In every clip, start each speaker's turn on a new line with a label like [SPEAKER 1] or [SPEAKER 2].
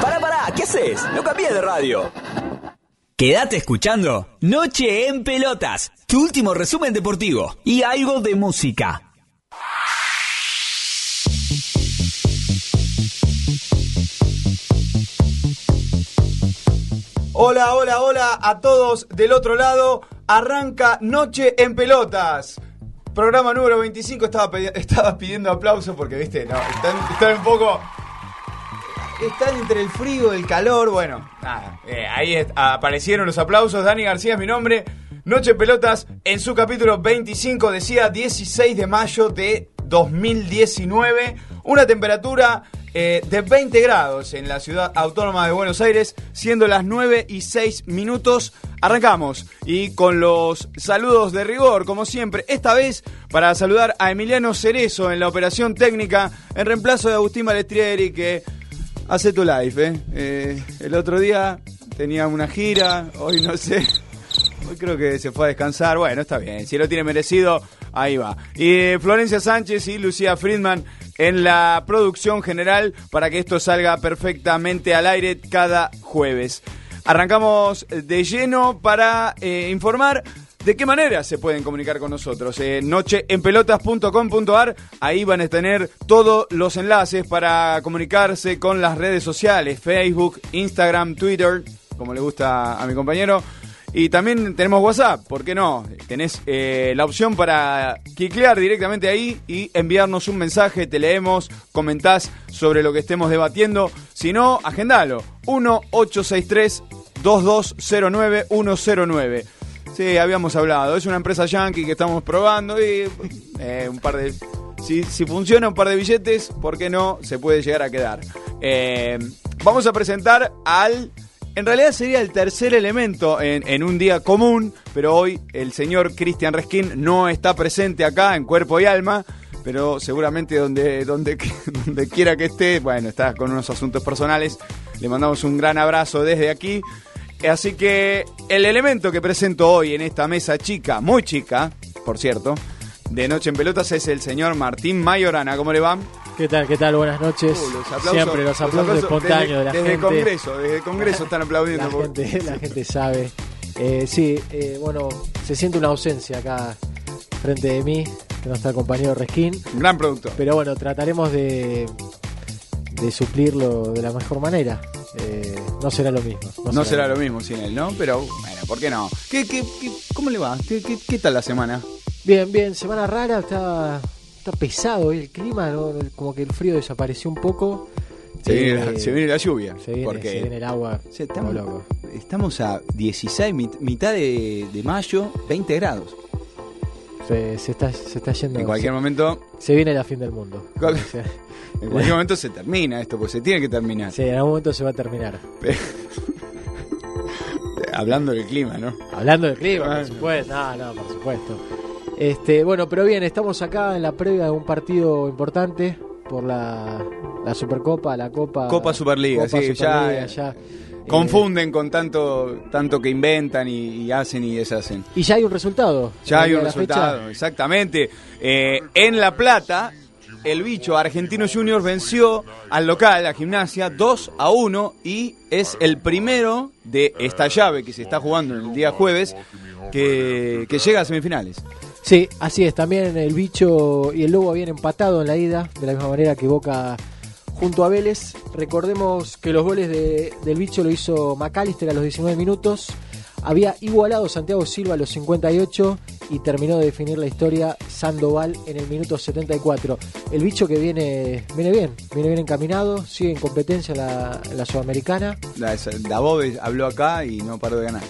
[SPEAKER 1] Pará, pará, ¿qué haces? No cambies de radio. Quédate escuchando Noche en Pelotas, tu último resumen deportivo y algo de música.
[SPEAKER 2] Hola, hola, hola a todos del otro lado. Arranca Noche en Pelotas. Programa número 25. Estaba, estaba pidiendo aplausos porque, viste, no, están, están un poco. Están entre el frío el calor. Bueno, eh, ahí aparecieron los aplausos. Dani García es mi nombre. Noche Pelotas en su capítulo 25, decía 16 de mayo de 2019. Una temperatura eh, de 20 grados en la ciudad autónoma de Buenos Aires, siendo las 9 y 6 minutos. Arrancamos y con los saludos de rigor, como siempre, esta vez para saludar a Emiliano Cerezo en la operación técnica en reemplazo de Agustín Balestrieri que hace tu live. ¿eh? Eh, el otro día tenía una gira, hoy no sé. Hoy creo que se fue a descansar. Bueno, está bien. Si lo tiene merecido, ahí va. Y eh, Florencia Sánchez y Lucía Friedman en la producción general para que esto salga perfectamente al aire cada jueves. Arrancamos de lleno para eh, informar de qué manera se pueden comunicar con nosotros. Eh, nocheenpelotas.com.ar, ahí van a tener todos los enlaces para comunicarse con las redes sociales, Facebook, Instagram, Twitter, como le gusta a mi compañero. Y también tenemos WhatsApp, ¿por qué no? Tenés eh, la opción para cliquear directamente ahí y enviarnos un mensaje, te leemos, comentás sobre lo que estemos debatiendo. Si no, agendalo. 1-863-2209-109. Sí, habíamos hablado. Es una empresa yankee que estamos probando y eh, un par de... Si, si funciona un par de billetes, ¿por qué no? Se puede llegar a quedar. Eh, vamos a presentar al... En realidad sería el tercer elemento en, un día común, pero hoy el señor Cristian Reskin no está presente acá en cuerpo y alma, pero seguramente donde, donde, donde quiera que esté, bueno, está con unos asuntos personales, le mandamos un gran abrazo desde aquí. Así que el elemento que presento hoy en esta mesa chica, muy chica, por cierto, de Noche en Pelotas es el señor Martín Mayorana. ¿Cómo le va?
[SPEAKER 3] ¿Qué tal? ¿Qué tal? Buenas noches.
[SPEAKER 2] Uh, los aplausos-
[SPEAKER 3] Siempre los aplausos, espontáneos
[SPEAKER 2] desde,
[SPEAKER 3] de la
[SPEAKER 2] desde
[SPEAKER 3] gente.
[SPEAKER 2] Congreso, desde el Congreso están aplaudiendo.
[SPEAKER 3] La
[SPEAKER 2] por-
[SPEAKER 3] gente, la gente sabe. Eh, sí, eh, bueno, se siente una ausencia acá frente de mí, que no está el compañero Reskin.
[SPEAKER 2] Un gran productor.
[SPEAKER 3] Pero bueno, trataremos de, de suplirlo de la mejor manera. Eh, no será lo mismo.
[SPEAKER 2] No será lo mismo sin él, ¿no? Pero bueno, ¿por qué no? ¿Qué, qué, qué- cómo le va? ¿Qué, qué, qué tal la semana?
[SPEAKER 3] Bien, bien, semana rara, está, está pesado hoy el clima, ¿no? como que el frío desapareció un poco.
[SPEAKER 2] Se, viene,
[SPEAKER 3] Eh,
[SPEAKER 2] la, se viene la lluvia.
[SPEAKER 3] se viene,
[SPEAKER 2] porque
[SPEAKER 3] se viene el agua
[SPEAKER 2] o sea,
[SPEAKER 3] como
[SPEAKER 2] estamos, estamos a 16, mit- mitad de, de mayo, 20 grados.
[SPEAKER 3] Se, se está, se está yendo.
[SPEAKER 2] En cualquier
[SPEAKER 3] se,
[SPEAKER 2] momento,
[SPEAKER 3] se viene la fin del mundo.
[SPEAKER 2] Cual- en cualquier momento se termina esto, pues se tiene que terminar.
[SPEAKER 3] sí, en algún momento se va a terminar.
[SPEAKER 2] Hablando del clima, ¿no?
[SPEAKER 3] Hablando del clima, por supuesto. No, no, por supuesto. Este, bueno, pero bien, estamos acá en la previa de un partido importante por la, la Supercopa, la Copa.
[SPEAKER 2] Copa Superliga,
[SPEAKER 3] Copa
[SPEAKER 2] sí,
[SPEAKER 3] Superliga,
[SPEAKER 2] ya,
[SPEAKER 3] ya.
[SPEAKER 2] Confunden con tanto tanto que inventan y, y hacen y deshacen.
[SPEAKER 3] Eh, y ya hay un resultado.
[SPEAKER 2] Ya hay un
[SPEAKER 3] fecha.
[SPEAKER 2] resultado, exactamente. Eh, en La Plata, el bicho Argentino Juniors venció al local, a Gimnasia, 2 a 1 y es el primero de esta llave que se está jugando el día jueves que, que llega a semifinales.
[SPEAKER 3] Sí, así es. También el bicho y el lobo habían empatado en la ida, de la misma manera que Boca junto a Vélez. Recordemos que los goles de- del bicho lo hizo McAllister a los 19 minutos. Había igualado Santiago Silva a los 58 y terminó de definir la historia Sandoval en el minuto 74. El bicho que viene, viene bien, viene bien encaminado, sigue en competencia en la, en la Sudamericana.
[SPEAKER 2] La, Dabove habló acá y no paró de ganar.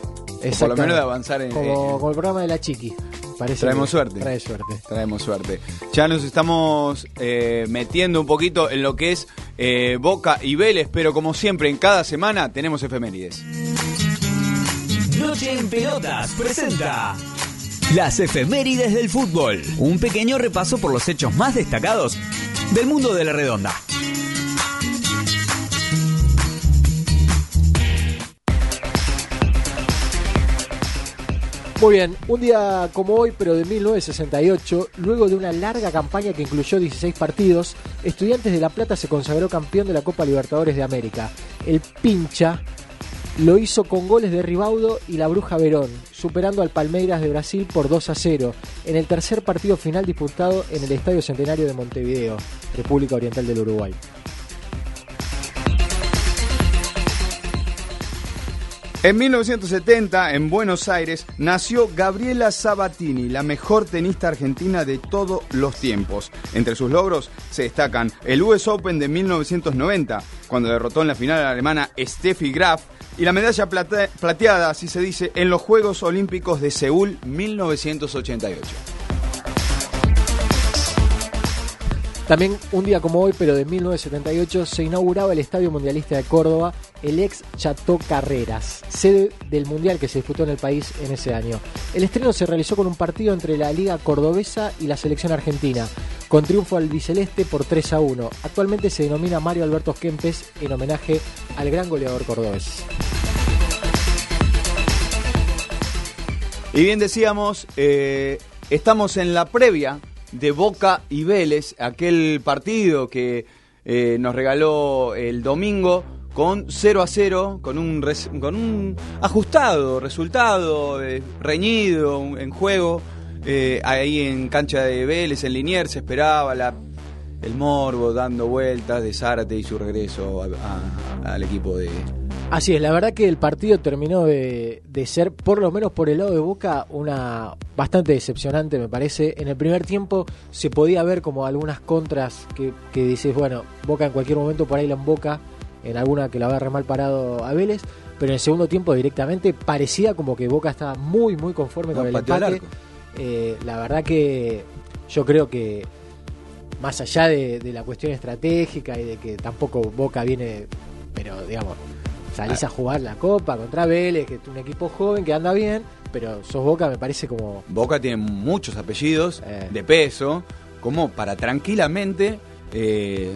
[SPEAKER 2] Por lo menos de avanzar en,
[SPEAKER 3] Como,
[SPEAKER 2] en-
[SPEAKER 3] como el programa de la Chiqui. Parece
[SPEAKER 2] Traemos
[SPEAKER 3] que
[SPEAKER 2] suerte.
[SPEAKER 3] Trae suerte.
[SPEAKER 2] Traemos suerte. Ya nos estamos eh, metiendo un poquito en lo que es eh, Boca y Vélez, pero como siempre, en cada semana tenemos efemérides.
[SPEAKER 1] Noche en Pelotas presenta las efemérides del fútbol. Un pequeño repaso por los hechos más destacados del mundo de la redonda.
[SPEAKER 3] Muy bien, un día como hoy, pero de 1968, luego de una larga campaña que incluyó 16 partidos, Estudiantes de La Plata se consagró campeón de la Copa Libertadores de América. El pincha lo hizo con goles de Ribaudo y la Bruja Verón, superando al Palmeiras de Brasil por 2 a 0 en el tercer partido final disputado en el Estadio Centenario de Montevideo, República Oriental del Uruguay.
[SPEAKER 2] En 1970, en Buenos Aires, nació Gabriela Sabatini, la mejor tenista argentina de todos los tiempos. Entre sus logros se destacan el US Open de 1990, cuando derrotó en la final a la alemana Steffi Graf, y la medalla plate- plateada, así se dice, en los Juegos Olímpicos de Seúl 1988.
[SPEAKER 3] También un día como hoy, pero de 1978, se inauguraba el Estadio Mundialista de Córdoba, el ex Chateau Carreras, sede del Mundial que se disputó en el país en ese año. El estreno se realizó con un partido entre la Liga Cordobesa y la selección argentina, con triunfo albiceleste por 3 a 1. Actualmente se denomina Mario Alberto Kempes en homenaje al gran goleador cordobés.
[SPEAKER 2] Y bien decíamos, eh, estamos en la previa de Boca y Vélez, aquel partido que eh, nos regaló el domingo con 0 a 0, con un, con un ajustado resultado, eh, reñido en juego. eh, ahí en cancha de Vélez, en Liniers, se esperaba la, el morbo dando vueltas de Zárate y su regreso al equipo de,
[SPEAKER 3] Así es, la verdad que el partido terminó de, de ser, por lo menos por el lado de Boca, una bastante decepcionante, me parece. En el primer tiempo se podía ver como algunas contras que, que dices, bueno, Boca en cualquier momento por ahí la emboca, en alguna que la agarre mal parado a Vélez, pero en el segundo tiempo directamente parecía como que Boca estaba muy, muy conforme
[SPEAKER 2] No,
[SPEAKER 3] con el empate. Eh, la verdad que yo creo que más allá de, de la cuestión estratégica y de que tampoco Boca viene, pero digamos, salís
[SPEAKER 2] Ah.
[SPEAKER 3] a jugar la Copa contra Vélez, que es un equipo joven que anda bien, pero sos Boca me parece como...
[SPEAKER 2] Boca tiene muchos apellidos
[SPEAKER 3] Eh.
[SPEAKER 2] de peso, como para tranquilamente eh,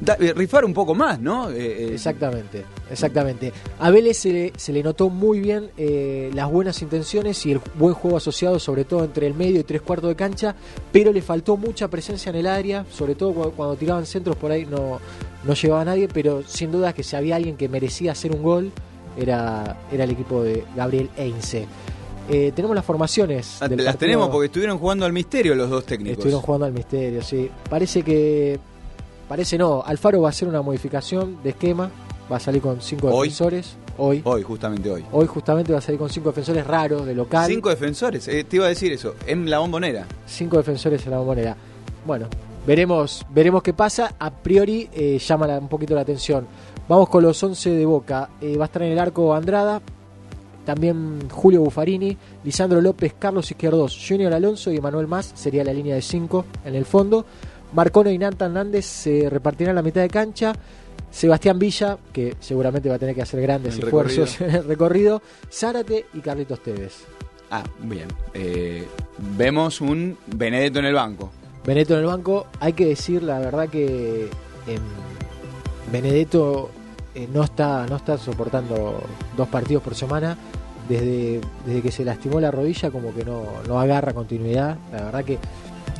[SPEAKER 2] da- eh, rifar un poco más, ¿no? Eh, eh,
[SPEAKER 3] Exactamente, exactamente. A Vélez se le, se le notó muy bien eh, las buenas intenciones y el buen juego asociado, sobre todo entre el medio y tres cuartos de cancha, pero le faltó mucha presencia en el área, sobre todo cuando, cuando tiraban centros por ahí no, no llegaba a nadie, pero sin duda que si había alguien que merecía hacer un gol, era, era el equipo de Gabriel Einze. Eh, tenemos las formaciones.
[SPEAKER 2] Ah, las
[SPEAKER 3] partido.
[SPEAKER 2] tenemos porque estuvieron jugando al misterio los dos técnicos.
[SPEAKER 3] Estuvieron jugando al misterio, sí. Parece que. Parece no. Alfaro va a hacer una modificación de esquema. Va a salir con cinco
[SPEAKER 2] Hoy.
[SPEAKER 3] defensores. Hoy.
[SPEAKER 2] Hoy, justamente hoy.
[SPEAKER 3] Hoy justamente va a salir con cinco defensores raros de local.
[SPEAKER 2] Cinco defensores, eh, te iba a decir eso, en la bombonera.
[SPEAKER 3] Cinco defensores en la bombonera. Bueno, veremos, veremos qué pasa. A priori eh, llama la- un poquito la atención. Vamos con los 11 de Boca. Eh, va a estar en el arco Andrada. También Julio Buffarini, Lisandro López, Carlos Izquierdos, Junior Alonso y Manuel Más sería la línea de 5 en el fondo. Marcone y Nanta Hernández se repartirán la mitad de cancha. Sebastián Villa, que seguramente va a tener que hacer grandes
[SPEAKER 2] El
[SPEAKER 3] esfuerzos en el recorrido. Zárate y Carlitos Tevez.
[SPEAKER 2] Ah, bien. Eh, vemos un Benedetto en el banco.
[SPEAKER 3] Benedetto en el banco, hay que decir la verdad que em, Benedetto eh, no está no está soportando dos partidos por semana desde, desde que se lastimó la rodilla como que no, no agarra continuidad la verdad que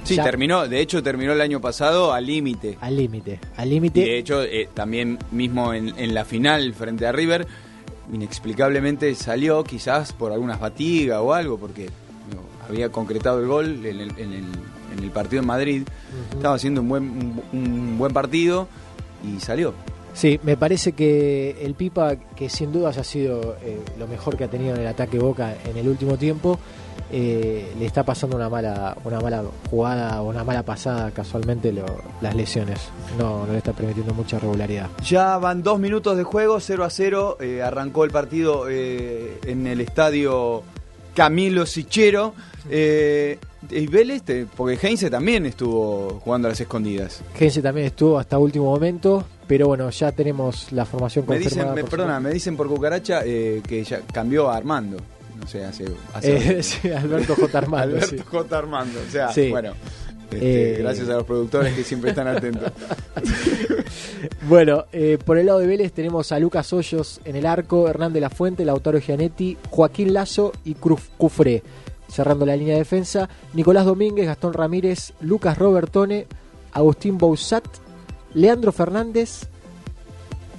[SPEAKER 2] Sí,
[SPEAKER 3] ya
[SPEAKER 2] terminó, de hecho terminó el año pasado al límite.
[SPEAKER 3] al límite al límite
[SPEAKER 2] de hecho, eh, también mismo en, en la final frente a River, inexplicablemente salió quizás por alguna fatiga o algo, porque no, había concretado el gol en el, en el- en el partido en Madrid. Estaba haciendo un buen, un, un buen partido y salió.
[SPEAKER 3] Sí, me parece que el Pipa, que sin dudas ha sido eh, lo mejor que ha tenido en el ataque Boca en el último tiempo, eh, le está pasando una mala, una mala jugada o una mala pasada casualmente lo- las lesiones. No, no le está permitiendo mucha regularidad.
[SPEAKER 2] Ya van dos minutos de juego, 0 a 0. eh, arrancó el partido eh, en el estadio Camilo Sichero. Y Vélez, porque Heinze también estuvo jugando a las escondidas.
[SPEAKER 3] Gense también estuvo hasta último momento, pero bueno, ya tenemos la formación
[SPEAKER 2] Me
[SPEAKER 3] confirmada.
[SPEAKER 2] dicen, me, perdona, me dicen por cucaracha que ya cambió a Armando. Hace. hace
[SPEAKER 3] Eh, sí, Alberto J. Armando.
[SPEAKER 2] Alberto
[SPEAKER 3] sí.
[SPEAKER 2] J. Armando. O sea,
[SPEAKER 3] Sí.
[SPEAKER 2] bueno. este,
[SPEAKER 3] Eh.
[SPEAKER 2] Gracias a los productores que siempre están atentos.
[SPEAKER 3] Bueno, eh, por el lado de Vélez tenemos a Lucas Hoyos en el arco, Hernán de la Fuente, Lautaro Gianetti, Joaquín Lazo y Cruz Cufré. Cerrando la línea de defensa, Nicolás Domínguez, Gastón Ramírez, Lucas Robertone, Agustín Bousat, Leandro Fernández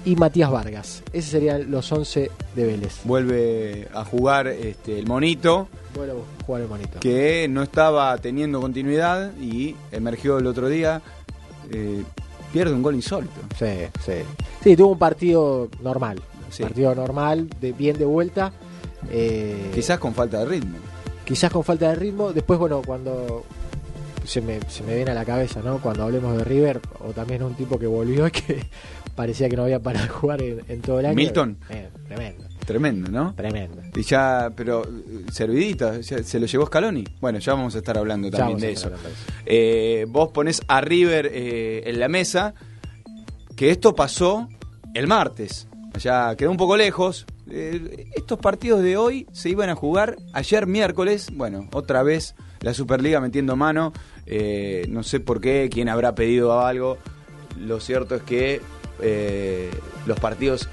[SPEAKER 3] y Matías Vargas. Esos serían los 11 de Vélez.
[SPEAKER 2] Vuelve a jugar este, el monito,
[SPEAKER 3] Bueno, jugar el monito.
[SPEAKER 2] que no estaba teniendo continuidad y emergió el otro día. eh, pierde un gol insólito.
[SPEAKER 3] Sí, sí. Sí, tuvo un partido normal.
[SPEAKER 2] Sí.
[SPEAKER 3] Partido normal, de, bien de vuelta. Eh,
[SPEAKER 2] Quizás con falta de ritmo.
[SPEAKER 3] quizás con falta de ritmo. Después, bueno, cuando se me, se me viene a la cabeza, ¿no? Cuando hablemos de River, o también un tipo que volvió y que parecía que no había parado de jugar en, en todo el año.
[SPEAKER 2] Milton.
[SPEAKER 3] Eh, tremendo,
[SPEAKER 2] Tremendo, ¿no?
[SPEAKER 3] tremendo.
[SPEAKER 2] Y ya, pero eh, servidita, ya se lo llevó Scaloni. Bueno, ya vamos a estar hablando también de eso.
[SPEAKER 3] hablando de eso.
[SPEAKER 2] Eh, vos ponés a River eh, en la mesa, que esto pasó el martes. Ya quedó un poco lejos. Eh, estos partidos de hoy se iban a jugar ayer miércoles. Bueno, otra vez la Superliga metiendo mano. No sé por qué, quién habrá pedido algo. Lo cierto es que eh, los partidos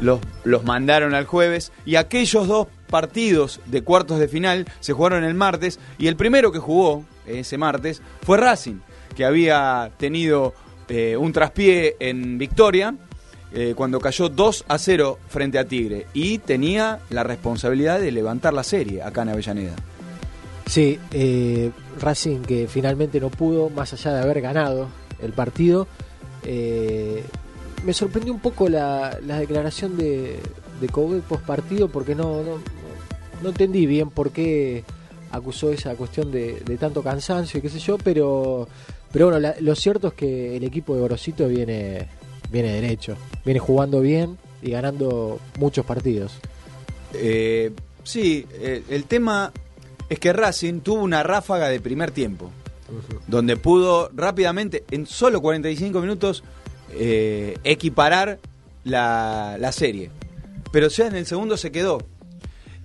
[SPEAKER 2] los, los mandaron al jueves y aquellos dos partidos de cuartos de final se jugaron el martes y el primero que jugó ese martes fue Racing, que había tenido eh, un traspié en victoria eh, cuando cayó 2 a 0 frente a Tigre y tenía la responsabilidad de levantar la serie acá en Avellaneda.
[SPEAKER 3] Sí, Racing que finalmente no pudo, más allá de haber ganado el partido. Me sorprendió un poco la, la declaración de, de Coudet post partido porque no, no, no entendí bien por qué acusó esa cuestión de, de tanto cansancio y qué sé yo, pero, pero bueno, la- lo cierto es que el equipo de Gorosito viene, viene derecho, viene jugando bien y ganando muchos partidos.
[SPEAKER 2] Eh, sí, eh, el tema es que Racing tuvo una ráfaga de primer tiempo. donde pudo rápidamente, en solo 45 minutos, eh, equiparar la, la serie. Pero ya en el segundo se quedó.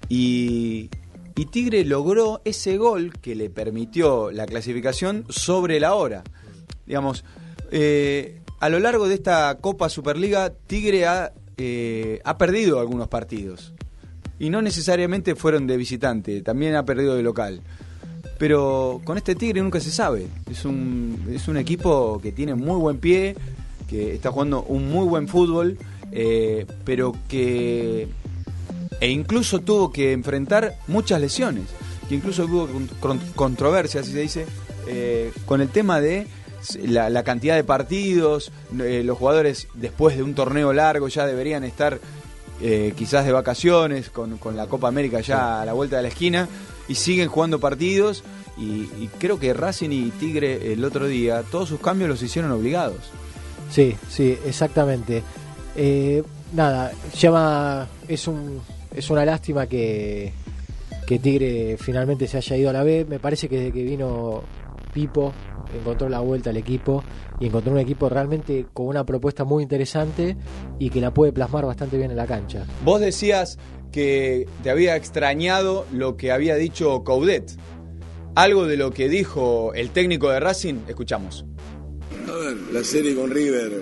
[SPEAKER 2] Y, y Tigre logró ese gol que le permitió la clasificación sobre la hora. Digamos, eh, a lo largo de esta Copa Superliga, Tigre ha, eh, ha perdido algunos partidos. Y no necesariamente fueron de visitante, también ha perdido de local. Pero con este Tigre nunca se sabe. Es un, es un equipo que tiene muy buen pie, que está jugando un muy buen fútbol, eh, pero que. E incluso tuvo que enfrentar muchas lesiones. Que incluso hubo con- con- controversia, así se dice, eh, con el tema de la, la cantidad de partidos. eh, los jugadores, después de un torneo largo, ya deberían estar eh, quizás de vacaciones, con, con la Copa América ya a la vuelta de la esquina, y siguen jugando partidos. Y, y creo que Racing y Tigre el otro día, todos sus cambios los hicieron obligados.
[SPEAKER 3] Sí, sí, exactamente. Eh, nada, llama. Es un es una lástima que, que Tigre finalmente se haya ido a la B. Me parece que desde que vino Pipo encontró la vuelta al equipo y encontró un equipo realmente con una propuesta muy interesante y que la puede plasmar bastante bien en la cancha.
[SPEAKER 2] Vos decías que te había extrañado lo que había dicho Coudet. Algo de lo que dijo el técnico de Racing, escuchamos.
[SPEAKER 4] A ver, la serie con River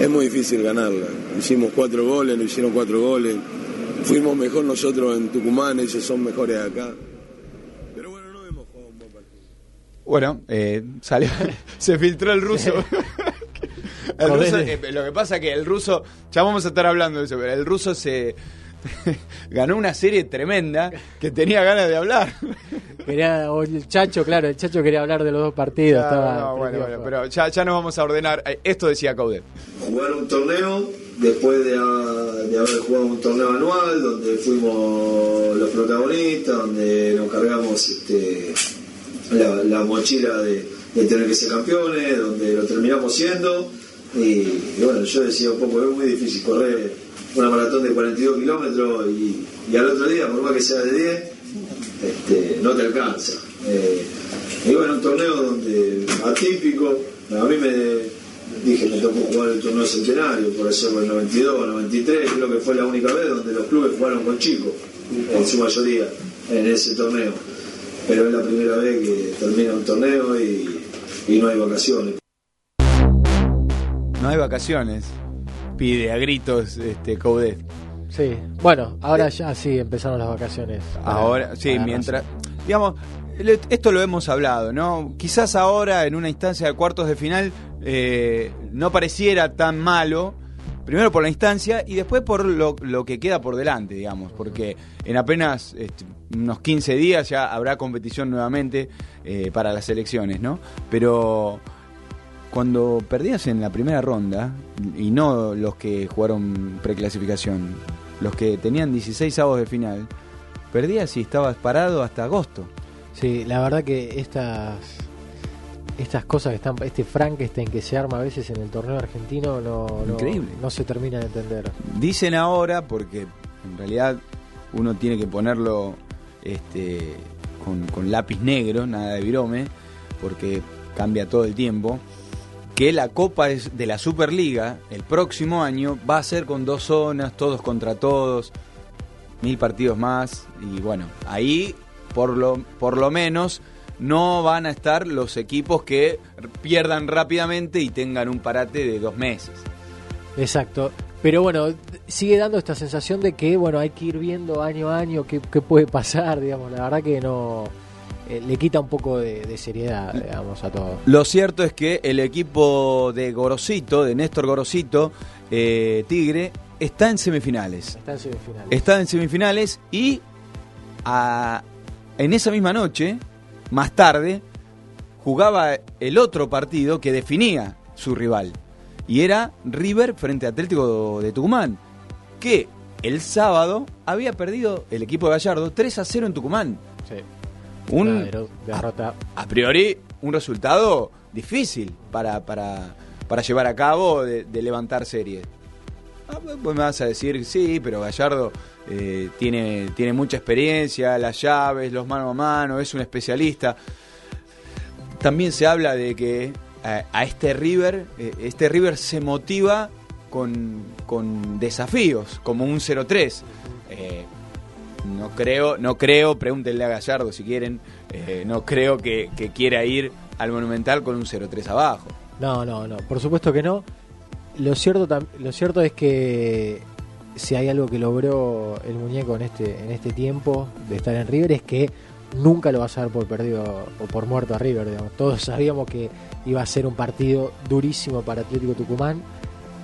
[SPEAKER 4] es muy difícil ganarla. Hicimos cuatro goles, lo hicieron cuatro goles. Fuimos mejor nosotros en Tucumán, ellos son mejores acá. Pero bueno, no hemos jugado un buen partido.
[SPEAKER 2] Bueno, eh, salió, se filtró el ruso. El ruso, eh, lo que pasa que el ruso, ya vamos a estar hablando de eso, pero el ruso se ganó una serie tremenda que tenía ganas de hablar.
[SPEAKER 3] Quería, o el Chacho, claro, el Chacho quería hablar de los dos partidos.
[SPEAKER 2] Claro,
[SPEAKER 3] estaba
[SPEAKER 2] no, bueno, bueno,
[SPEAKER 3] a
[SPEAKER 2] pero ya, ya nos vamos a ordenar. Eh, Esto decía Coudet.
[SPEAKER 5] jugar un torneo después de, ha- de haber jugado un torneo anual donde fuimos los protagonistas, donde nos cargamos este, la, la mochila de, de tener que ser campeones, donde lo terminamos siendo. Y, y bueno, yo decía un poco, es muy difícil correr una maratón de 42 kilómetros y, al otro día, por más que sea de 10, este, no te alcanza. Eh, y bueno, un torneo donde atípico, a mí me dije, me tocó jugar el torneo centenario, por eso en el 92, 93, creo que fue la única vez donde los clubes jugaron con chicos, en su mayoría, en ese torneo. Pero es la primera vez que termina un torneo y no hay vacaciones.
[SPEAKER 2] No hay vacaciones, pide a gritos este, Coudet.
[SPEAKER 3] Sí, bueno, ahora ya sí empezaron las vacaciones.
[SPEAKER 2] Ahora, sí, mientras, digamos, esto lo hemos hablado, ¿no? Quizás ahora en una instancia de cuartos de final eh, no pareciera tan malo, primero por la instancia y después por lo, que queda por delante, digamos, porque en apenas este, unos 15 días ya habrá competición nuevamente eh, para las elecciones, ¿no? Pero cuando perdías en la primera ronda, y no los que jugaron preclasificación, los que tenían 16 avos de final, perdías y estabas parado hasta agosto.
[SPEAKER 3] Sí, la verdad que estas estas cosas que están, este Frankenstein que se arma a veces en el torneo argentino no, no, se termina de entender.
[SPEAKER 2] Dicen ahora, porque en realidad uno tiene que ponerlo este, con, con lápiz negro, nada de virome, porque cambia todo el tiempo, que la Copa de la Superliga el próximo año va a ser con dos zonas, todos contra todos, mil partidos más, y bueno, ahí por lo, por lo menos no van a estar los equipos que pierdan rápidamente y tengan un parate de dos meses.
[SPEAKER 3] Exacto. Pero bueno, sigue dando esta sensación de que bueno hay que ir viendo año a año qué, puede pasar, digamos. La verdad que no le quita un poco de, seriedad, digamos, a todo.
[SPEAKER 2] Lo cierto es que el equipo de Gorosito, de Néstor Gorosito, eh, Tigre, está en semifinales.
[SPEAKER 3] Está en semifinales.
[SPEAKER 2] Está en semifinales y a, en esa misma noche, más tarde, jugaba el otro partido que definía su rival. Y era River frente a Atlético de Tucumán. Que el sábado había perdido el equipo de Gallardo 3 a 0 en Tucumán.
[SPEAKER 3] Sí.
[SPEAKER 2] Un, derrota. A, priori, un resultado difícil para, para, para llevar a cabo de, levantar series. Ah, pues me vas a decir, sí, pero Gallardo eh, tiene, tiene mucha experiencia, las llaves, los mano a mano, es un especialista. También se habla de que eh, a, este River, eh, este River se motiva con, desafíos, como un 0-3. No creo, no creo, pregúntenle a Gallardo si quieren, no creo que, que quiera ir al Monumental con un 0-3 abajo.
[SPEAKER 3] No, no, no, por supuesto que no. Lo cierto, lo cierto es que si hay algo que logró el muñeco en este, en este tiempo de estar en River es que nunca lo vas a dar por perdido o por muerto a River. Todos sabíamos que iba a ser un partido durísimo para Atlético Tucumán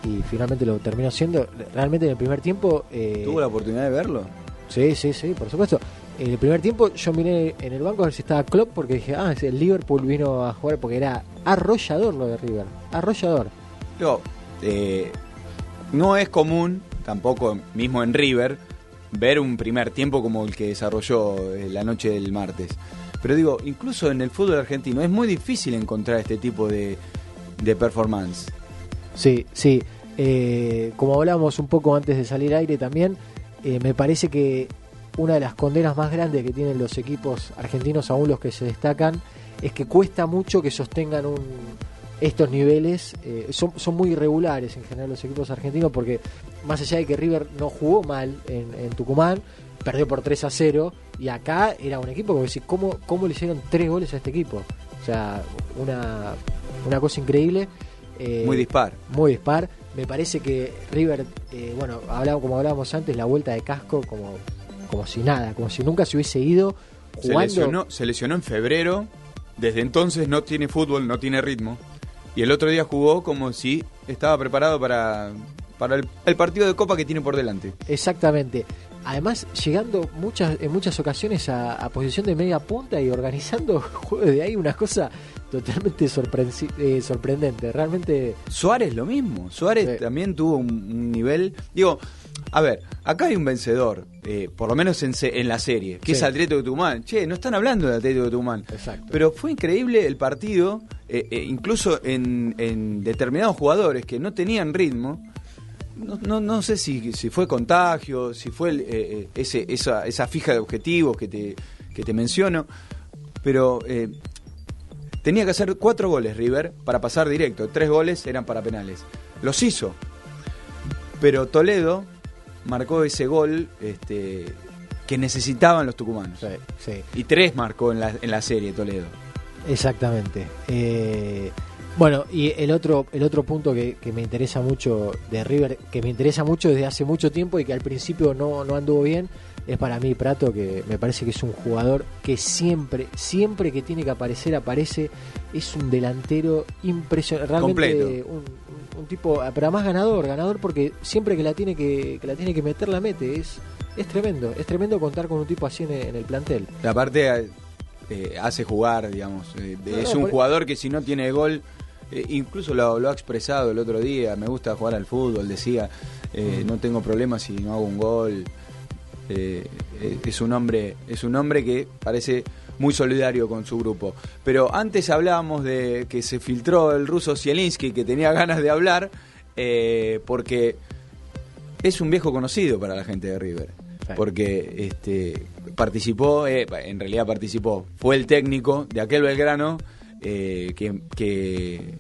[SPEAKER 3] y finalmente lo terminó siendo. Realmente en el primer tiempo...
[SPEAKER 2] Eh, ¿Tuvo la oportunidad de verlo?
[SPEAKER 3] Sí, sí, sí, por supuesto. En el primer tiempo yo miré en el banco a ver si estaba Klopp porque dije, ah, el Liverpool vino a jugar porque era arrollador lo de River. Arrollador.
[SPEAKER 2] Digo, eh, no es común tampoco mismo en River, ver un primer tiempo como el que desarrolló eh, la noche del martes. Pero digo, incluso en el fútbol argentino es muy difícil encontrar este tipo de, de performance.
[SPEAKER 3] Sí, sí. Eh, como hablábamos un poco antes de salir aire también, eh, me parece que una de las condenas más grandes que tienen los equipos argentinos, aún los que se destacan, es que cuesta mucho que sostengan un, estos niveles eh, son, son, muy irregulares en general los equipos argentinos porque más allá de que River no jugó mal en, Tucumán, perdió por 3 a 0 y acá era un equipo como decir, ¿cómo, ¿cómo le hicieron tres goles a este equipo? O sea, una, una cosa increíble.
[SPEAKER 2] Eh, muy dispar.
[SPEAKER 3] Muy dispar. Me parece que River, eh, bueno, hablamos, como hablábamos antes, la vuelta de casco como, como si nada, como si nunca se hubiese ido.
[SPEAKER 2] Jugando. Se, lesionó, se lesionó en febrero, desde entonces no tiene fútbol, no tiene ritmo. Y el otro día jugó como si estaba preparado para, para el, partido de Copa que tiene por delante.
[SPEAKER 3] Exactamente. Además, llegando muchas, en muchas ocasiones a, posición de media punta y organizando juegos de ahí, una cosa totalmente eh, sorprendente. Realmente.
[SPEAKER 2] Suárez lo mismo. Suárez también tuvo un, nivel. Digo, a ver, acá hay un vencedor, eh, por lo menos en, en la serie, que es Atlético de Tucumán. Che, no están hablando de Atlético de Tucumán.
[SPEAKER 3] Exacto.
[SPEAKER 2] Pero fue increíble el partido, eh, eh, incluso en, determinados jugadores que no tenían ritmo. No, no, sé si, si fue contagio, si fue ese, esa, esa fija de objetivos que te, que te menciono, pero eh, tenía que hacer cuatro goles River para pasar directo, tres goles eran para penales. Los hizo, pero Toledo marcó ese gol este, que necesitaban los tucumanos.
[SPEAKER 3] Sí, sí.
[SPEAKER 2] Y tres marcó en la, en la serie Toledo.
[SPEAKER 3] Exactamente. Eh, bueno, y el otro, el otro punto que, que me interesa mucho de River, que me interesa mucho desde hace mucho tiempo y que al principio no, no anduvo bien, es para mí Prato, que me parece que es un jugador que siempre, siempre que tiene que aparecer, aparece. Es un delantero impresionante. Realmente un, tipo, pero además ganador, ganador porque siempre que la tiene que, que la tiene que meter, la mete. Es, es tremendo, es tremendo contar con un tipo así en el, en el plantel.
[SPEAKER 2] La parte eh, hace jugar, digamos. eh,
[SPEAKER 3] No,
[SPEAKER 2] es
[SPEAKER 3] no,
[SPEAKER 2] un
[SPEAKER 3] por-
[SPEAKER 2] jugador que si no tiene gol, eh, incluso lo, lo ha expresado el otro día, me gusta jugar al fútbol, decía, eh, no tengo problemas si no hago un gol. Eh, es un hombre, es un hombre que parece muy solidario con su grupo. Pero antes hablábamos de que se filtró el ruso Zielinski, que tenía ganas de hablar, porque es un viejo conocido para la gente de River. Porque este, participó, en realidad participó, fue el técnico de aquel Belgrano eh, que,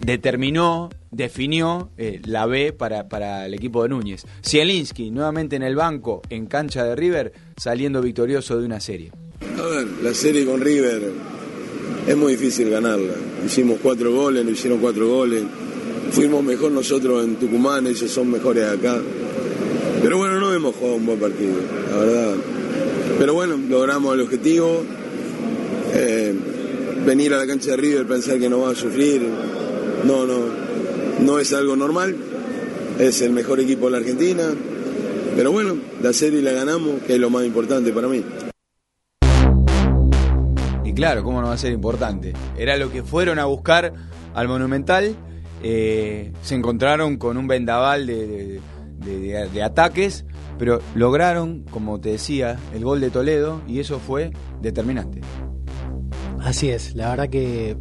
[SPEAKER 2] determinó, definió eh, la B para, para el equipo de Núñez. Zielinski, nuevamente en el banco, en cancha de River, saliendo victorioso de una serie.
[SPEAKER 4] A ver, la serie con River es muy difícil ganarla. Hicimos cuatro goles, nos hicieron cuatro goles. Fuimos mejor nosotros en Tucumán, ellos son mejores acá. Pero bueno, no hemos jugado un buen partido, la verdad. Pero bueno, logramos el objetivo. Eh, venir a la cancha de River, pensar que no va a sufrir, no, no, no es algo normal. Es el mejor equipo de la Argentina. Pero bueno, la serie la ganamos, que es lo más importante para mí.
[SPEAKER 2] Y claro, ¿cómo no va a ser importante? Era lo que fueron a buscar al Monumental. eh, se encontraron con un vendaval de ataques, pero lograron, como te decía, el gol de Toledo y eso fue determinante.
[SPEAKER 3] Así es, la verdad que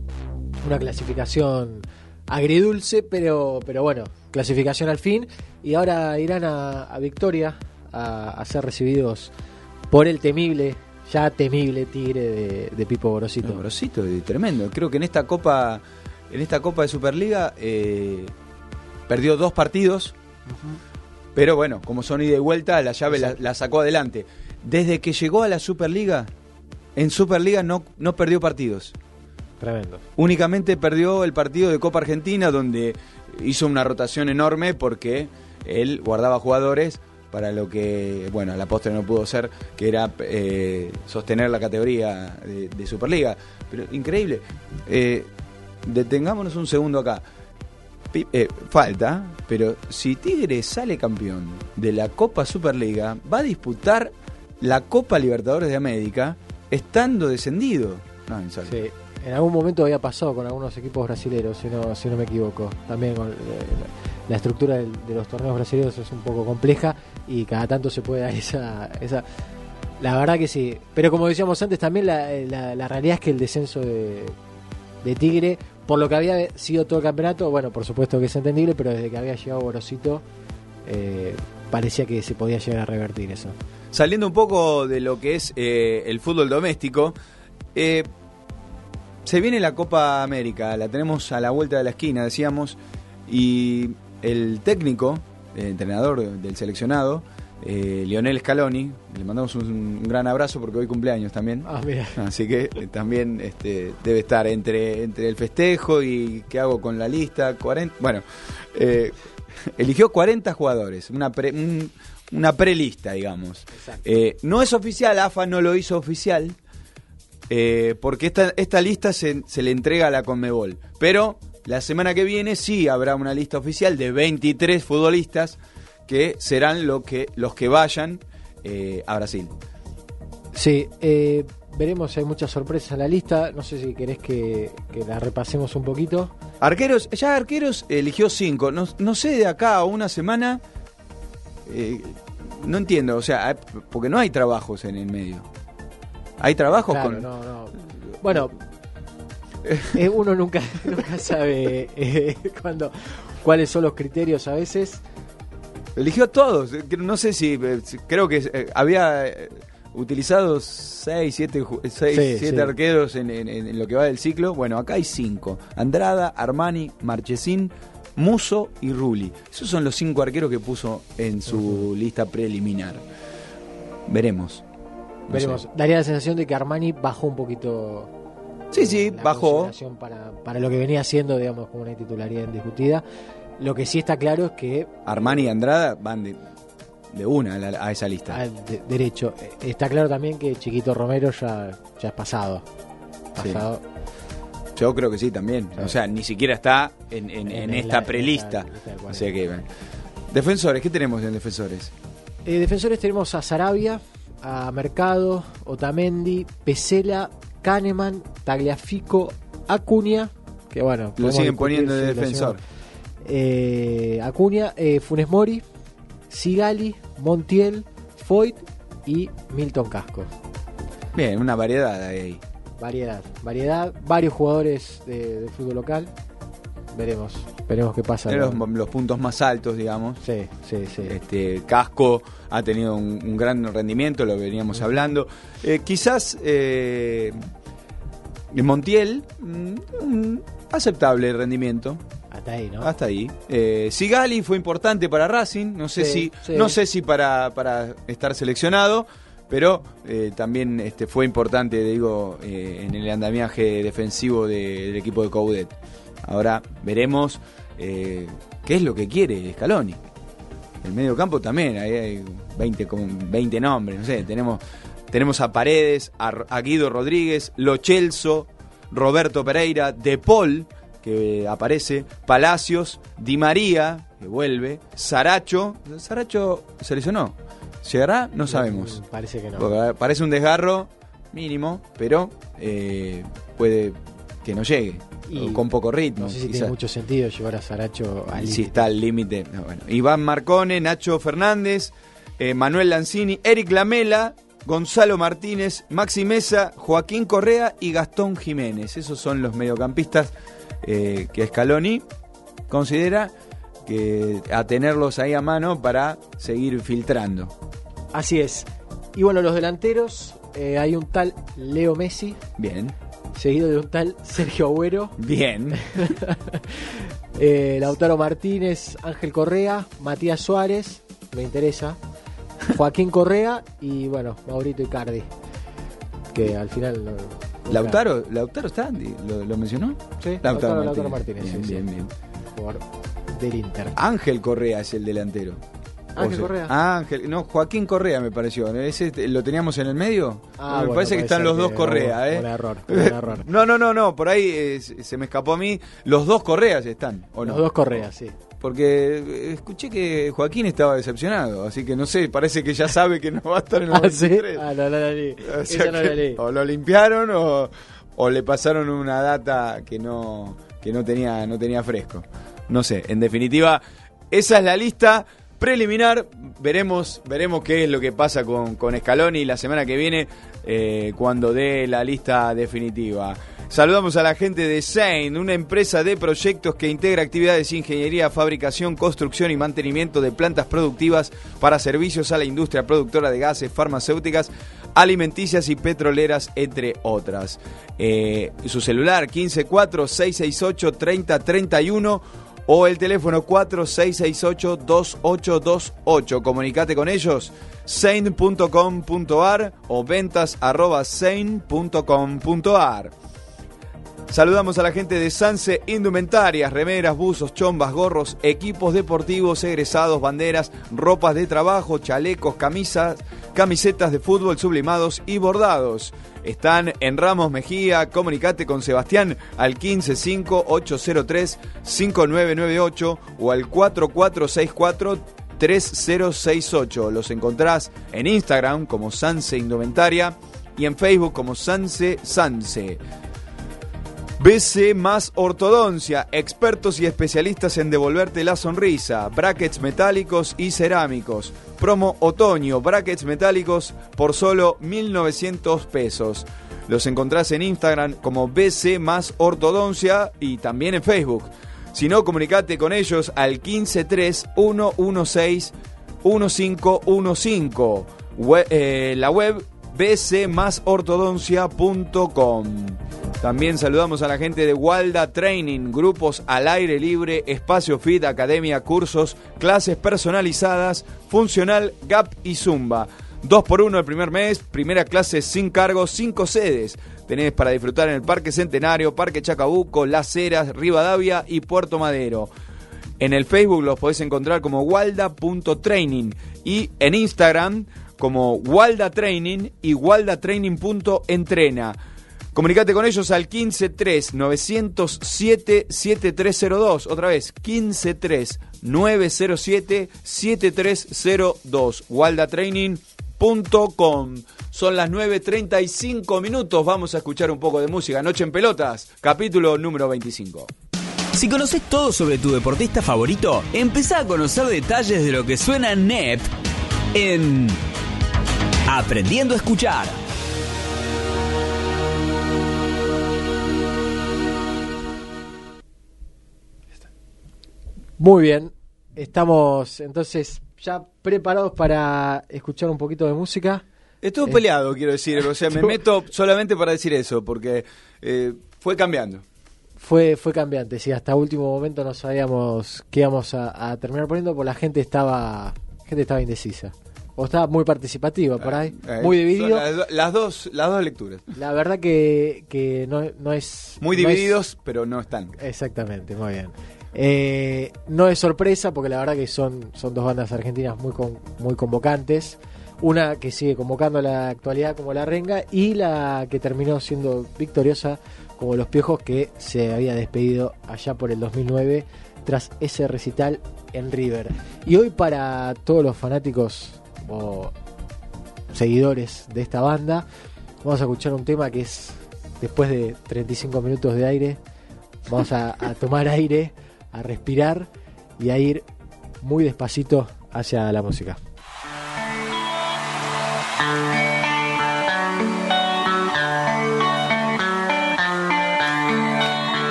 [SPEAKER 3] una clasificación agridulce, pero, pero bueno, clasificación al fin. Y ahora irán a, a Victoria a, a ser recibidos por el temible, ya temible tigre de, de Pipo Gorosito.
[SPEAKER 2] No, Grosito, de- tremendo. Creo que en esta copa, en esta copa de Superliga eh, perdió dos partidos, pero bueno, como son ida y vuelta, la llave la, la sacó adelante. Desde que llegó a la Superliga, en Superliga no, no perdió partidos.
[SPEAKER 3] Tremendo.
[SPEAKER 2] Únicamente perdió el partido de Copa Argentina, donde hizo una rotación enorme porque él guardaba jugadores para lo que, bueno, a la postre no pudo ser, que era eh, sostener la categoría de, de Superliga. Pero increíble. Eh, detengámonos un segundo acá. Eh, falta, pero si Tigre sale campeón de la Copa Superliga, va a disputar la Copa Libertadores de América estando descendido.
[SPEAKER 3] En algún momento había pasado con algunos equipos brasileños, si no, si no me equivoco. También con, eh, la estructura de los torneos brasileños es un poco compleja y cada tanto se puede dar esa, esa... La verdad que sí. Pero como decíamos antes, también la, la- la realidad es que el descenso de, de Tigre, por lo que había sido todo el campeonato, bueno, por supuesto que es entendible, pero desde que había llegado Borosito, eh, parecía que se podía llegar a revertir eso.
[SPEAKER 2] Saliendo un poco de lo que es eh, el fútbol doméstico, eh, se viene la Copa América, la tenemos a la vuelta de la esquina, decíamos, y el técnico, el entrenador del seleccionado, eh, Lionel Scaloni, le mandamos un, un gran abrazo porque hoy cumpleaños también.
[SPEAKER 3] Ah, mira.
[SPEAKER 2] Así que eh, también este, debe estar entre, entre el festejo y qué hago con la lista. 40, bueno, eh, eligió 40 jugadores, una, pre, un- una prelista, digamos.
[SPEAKER 3] Exacto.
[SPEAKER 2] Eh, no es oficial, AFA no lo hizo oficial, eh, porque esta, esta lista se, se le entrega a la Conmebol. Pero la semana que viene sí habrá una lista oficial de 23 futbolistas que serán lo que, los que vayan eh, a Brasil.
[SPEAKER 3] Sí, eh, veremos si hay muchas sorpresas en la lista. No sé si querés que, que la repasemos un poquito.
[SPEAKER 2] Arqueros, ya Arqueros eligió cinco. No, no sé de acá a una semana. eh, no entiendo, o sea, porque no hay trabajos en el medio. Hay trabajos
[SPEAKER 3] Claro,
[SPEAKER 2] con.
[SPEAKER 3] no, no. Bueno, eh, uno nunca, nunca sabe eh, cuándo, cuáles son los criterios a veces.
[SPEAKER 2] Eligió a todos. No sé si. Creo que había. Utilizados 6, 7,
[SPEAKER 3] Sí, sí.
[SPEAKER 2] arqueros en, en- en lo que va del ciclo. Bueno, acá hay 5. Andrada, Armani, Marchesín, Muso y Rulli. Esos son los 5 arqueros que puso en su lista preliminar. Veremos. No
[SPEAKER 3] Veremos.
[SPEAKER 2] sé.
[SPEAKER 3] Daría la sensación de que Armani bajó un poquito.
[SPEAKER 2] Sí, sí,
[SPEAKER 3] la
[SPEAKER 2] bajó.
[SPEAKER 3] Para, para lo que venía haciendo, digamos, como una titularidad indiscutida. Lo que sí está claro es que
[SPEAKER 2] Armani y Andrada van de, de una a, esa lista.
[SPEAKER 3] de- derecho. Eh, Está claro también que Chiquito Romero ya, ya es pasado.
[SPEAKER 2] Sí. Yo creo que sí también.
[SPEAKER 3] Sí.
[SPEAKER 2] O sea, ni siquiera está en, en- en
[SPEAKER 3] En la-
[SPEAKER 2] esta prelista. O
[SPEAKER 3] 40.
[SPEAKER 2] sea que. bueno. Defensores, ¿qué tenemos en defensores?
[SPEAKER 3] Eh, defensores tenemos a Sarabia, a Mercado, Otamendi, Pesela, Kahneman, Tagliafico, Acuña, que bueno,
[SPEAKER 2] Lo siguen poniendo de defensor.
[SPEAKER 3] Eh, Acuña, eh, Funes Mori, Sigali, Montiel, Foyt y Milton Casco.
[SPEAKER 2] Bien, una variedad ahí.
[SPEAKER 3] Variedad, variedad, varios jugadores de, de fútbol local. Veremos, veremos qué pasa.
[SPEAKER 2] Los,
[SPEAKER 3] con-
[SPEAKER 2] los puntos más altos, digamos.
[SPEAKER 3] Sí, sí, sí.
[SPEAKER 2] Este, Casco ha tenido un, un gran rendimiento, lo veníamos hablando. Eh, quizás eh, Montiel, mm, un aceptable rendimiento.
[SPEAKER 3] Hasta ahí, ¿no?
[SPEAKER 2] Hasta ahí. Eh, Sigali fue importante para Racing, no sé
[SPEAKER 3] Sí,
[SPEAKER 2] si,
[SPEAKER 3] sí.
[SPEAKER 2] no sé si para, para estar seleccionado, pero eh, también este, fue importante, digo, eh, en el andamiaje defensivo de- del equipo de Coudet. Ahora veremos qué es lo que quiere Scaloni. El medio campo también, ahí hay 20, como 20 nombres, no sé, tenemos, tenemos a Paredes, a, a Guido Rodríguez, Lo Celso, Roberto Pereira, De Paul, que aparece, Palacios, Di María, que vuelve, Saracho, Saracho se lesionó, ¿llegará? No sabemos.
[SPEAKER 3] Parece que no.
[SPEAKER 2] Porque parece un desgarro mínimo, pero eh, puede que no llegue,
[SPEAKER 3] Y
[SPEAKER 2] con poco ritmo.
[SPEAKER 3] No sé si
[SPEAKER 2] quizás.
[SPEAKER 3] tiene mucho sentido llevar a Saracho al
[SPEAKER 2] Si está al límite. no, bueno. Iván Marcone, Nacho Fernández, eh, Manuel Lanzini, Eric Lamela, Gonzalo Martínez, Maxi Mesa, Joaquín Correa y Gastón Jiménez. Esos son los mediocampistas eh, que Scaloni considera que a tenerlos ahí a mano para seguir filtrando.
[SPEAKER 3] Así es. Y bueno, los delanteros, eh, hay un tal Leo Messi,
[SPEAKER 2] Bien,
[SPEAKER 3] seguido de un tal Sergio Agüero,
[SPEAKER 2] bien.
[SPEAKER 3] eh, Lautaro Martínez, Ángel Correa, Matías Suárez, me interesa, Joaquín Correa y bueno, Maurito Icardi, que al final... no-
[SPEAKER 2] Lautaro, Lautaro está, ¿Lo, lo mencionó?
[SPEAKER 3] Sí, Lautaro, Lautaro Martínez,
[SPEAKER 2] Bien,
[SPEAKER 3] sí,
[SPEAKER 2] bien,
[SPEAKER 3] sí.
[SPEAKER 2] bien.
[SPEAKER 3] del Inter.
[SPEAKER 2] Ángel Correa es el delantero.
[SPEAKER 3] Ángel
[SPEAKER 2] O sea,
[SPEAKER 3] Correa.
[SPEAKER 2] Ángel, no, Joaquín Correa me pareció. ¿Ese te- lo teníamos en el medio?
[SPEAKER 3] Ah,
[SPEAKER 2] me
[SPEAKER 3] bueno,
[SPEAKER 2] parece que están los
[SPEAKER 3] que
[SPEAKER 2] dos Correa, ¿eh?
[SPEAKER 3] un error, un error.
[SPEAKER 2] No, no, no, no, por ahí eh, se me escapó a mí. Los dos Correas están, ¿o no?
[SPEAKER 3] Los dos Correa, sí.
[SPEAKER 2] Porque eh, escuché que Joaquín estaba decepcionado, así que no sé, parece que ya sabe que no va a estar en el
[SPEAKER 3] Ah, ¿sí?
[SPEAKER 2] 23.
[SPEAKER 3] Ah, no, no la leí.
[SPEAKER 2] O sea
[SPEAKER 3] no
[SPEAKER 2] que
[SPEAKER 3] la leí.
[SPEAKER 2] o lo limpiaron o, o le pasaron una data que no que no tenía no tenía fresco. No sé, en definitiva, esa es la lista preliminar. Veremos veremos qué es lo que pasa con, con Scaloni la semana que viene eh, cuando dé la lista definitiva. Saludamos a la gente de Sein, una empresa de proyectos que integra actividades de ingeniería, fabricación, construcción y mantenimiento de plantas productivas para servicios a la industria productora de gases, farmacéuticas, alimenticias y petroleras, entre otras. Eh, su celular 154-668-3031 o el teléfono 4668-2828. Comunicate con ellos, sein.com.ar o ventas arroba sein.com.ar. Saludamos a la gente de Sanse Indumentarias, remeras, buzos, chombas, gorros, equipos deportivos, egresados, banderas, ropas de trabajo, chalecos, camisas, camisetas de fútbol sublimados y bordados. Están en Ramos Mejía, comunicate con Sebastián al 155-803-5998 o al 4464 3068. Los encontrás en Instagram como Sanse Indumentaria y en Facebook como Sanse Sanse. BC más ortodoncia, expertos y especialistas en devolverte la sonrisa, brackets metálicos y cerámicos. Promo otoño, brackets metálicos por solo 1900 pesos. Los encontrás en Instagram como BC más ortodoncia y también en Facebook. Si no, comunicate con ellos al 153 116 1515. We- eh, la web bcmasortodoncia.com. También saludamos a la gente de Walda Training, grupos al aire libre, espacio fit, academia, cursos, clases personalizadas, funcional, gap y zumba. Dos por uno el primer mes, primera clase sin cargo, cinco sedes. Tenés para disfrutar en el Parque Centenario, Parque Chacabuco, Las Heras, Rivadavia y Puerto Madero. En el Facebook los podés encontrar como walda.training y en Instagram como Walda Training y waldatraining.entrena. Comunicate con ellos al 153 907 7302. Otra vez, 153 907 7302. Waldatraining.com. Son las 9.35 minutos. Vamos a escuchar un poco de música. Noche en Pelotas, capítulo número 25.
[SPEAKER 1] Si conoces todo sobre tu deportista favorito, empezá a conocer detalles de lo que suena NEP en Aprendiendo a Escuchar.
[SPEAKER 3] Muy bien, estamos entonces ya preparados para escuchar un poquito de música.
[SPEAKER 2] Estuvo
[SPEAKER 3] Eh,
[SPEAKER 2] peleado, quiero decir. O sea, me meto solamente para decir eso, porque eh, fue cambiando.
[SPEAKER 3] Fue, fue cambiante, sí, hasta último momento no sabíamos qué íbamos a, a terminar poniendo, porque la gente estaba, gente estaba indecisa. O estaba muy participativa por ahí,
[SPEAKER 2] Eh,
[SPEAKER 3] muy dividido.
[SPEAKER 2] Las, do- las dos, las dos lecturas.
[SPEAKER 3] La verdad que, que no, no es...
[SPEAKER 2] Muy
[SPEAKER 3] no es-
[SPEAKER 2] divididos, pero no están.
[SPEAKER 3] Exactamente, muy bien. Eh, no es sorpresa porque la verdad que son, son dos bandas argentinas muy, con- muy convocantes. Una que sigue convocando la actualidad como La Renga y la que terminó siendo victoriosa como Los Piojos que se había despedido allá por el 2009 tras ese recital en River. Y hoy para todos los fanáticos o seguidores de esta banda vamos a escuchar un tema que es después de 35 minutos de aire Vamos a tomar aire, a respirar y a ir muy despacito hacia la música.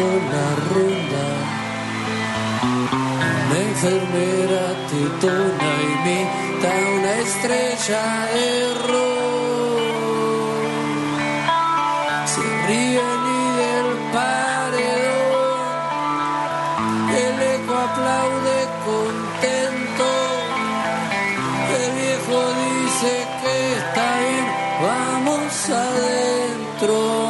[SPEAKER 6] La ronda. Una enfermera tetona imita una estrella de rock. Se ríen y del paredón el eco aplaude contento. El viejo dice que está bien, vamos adentro.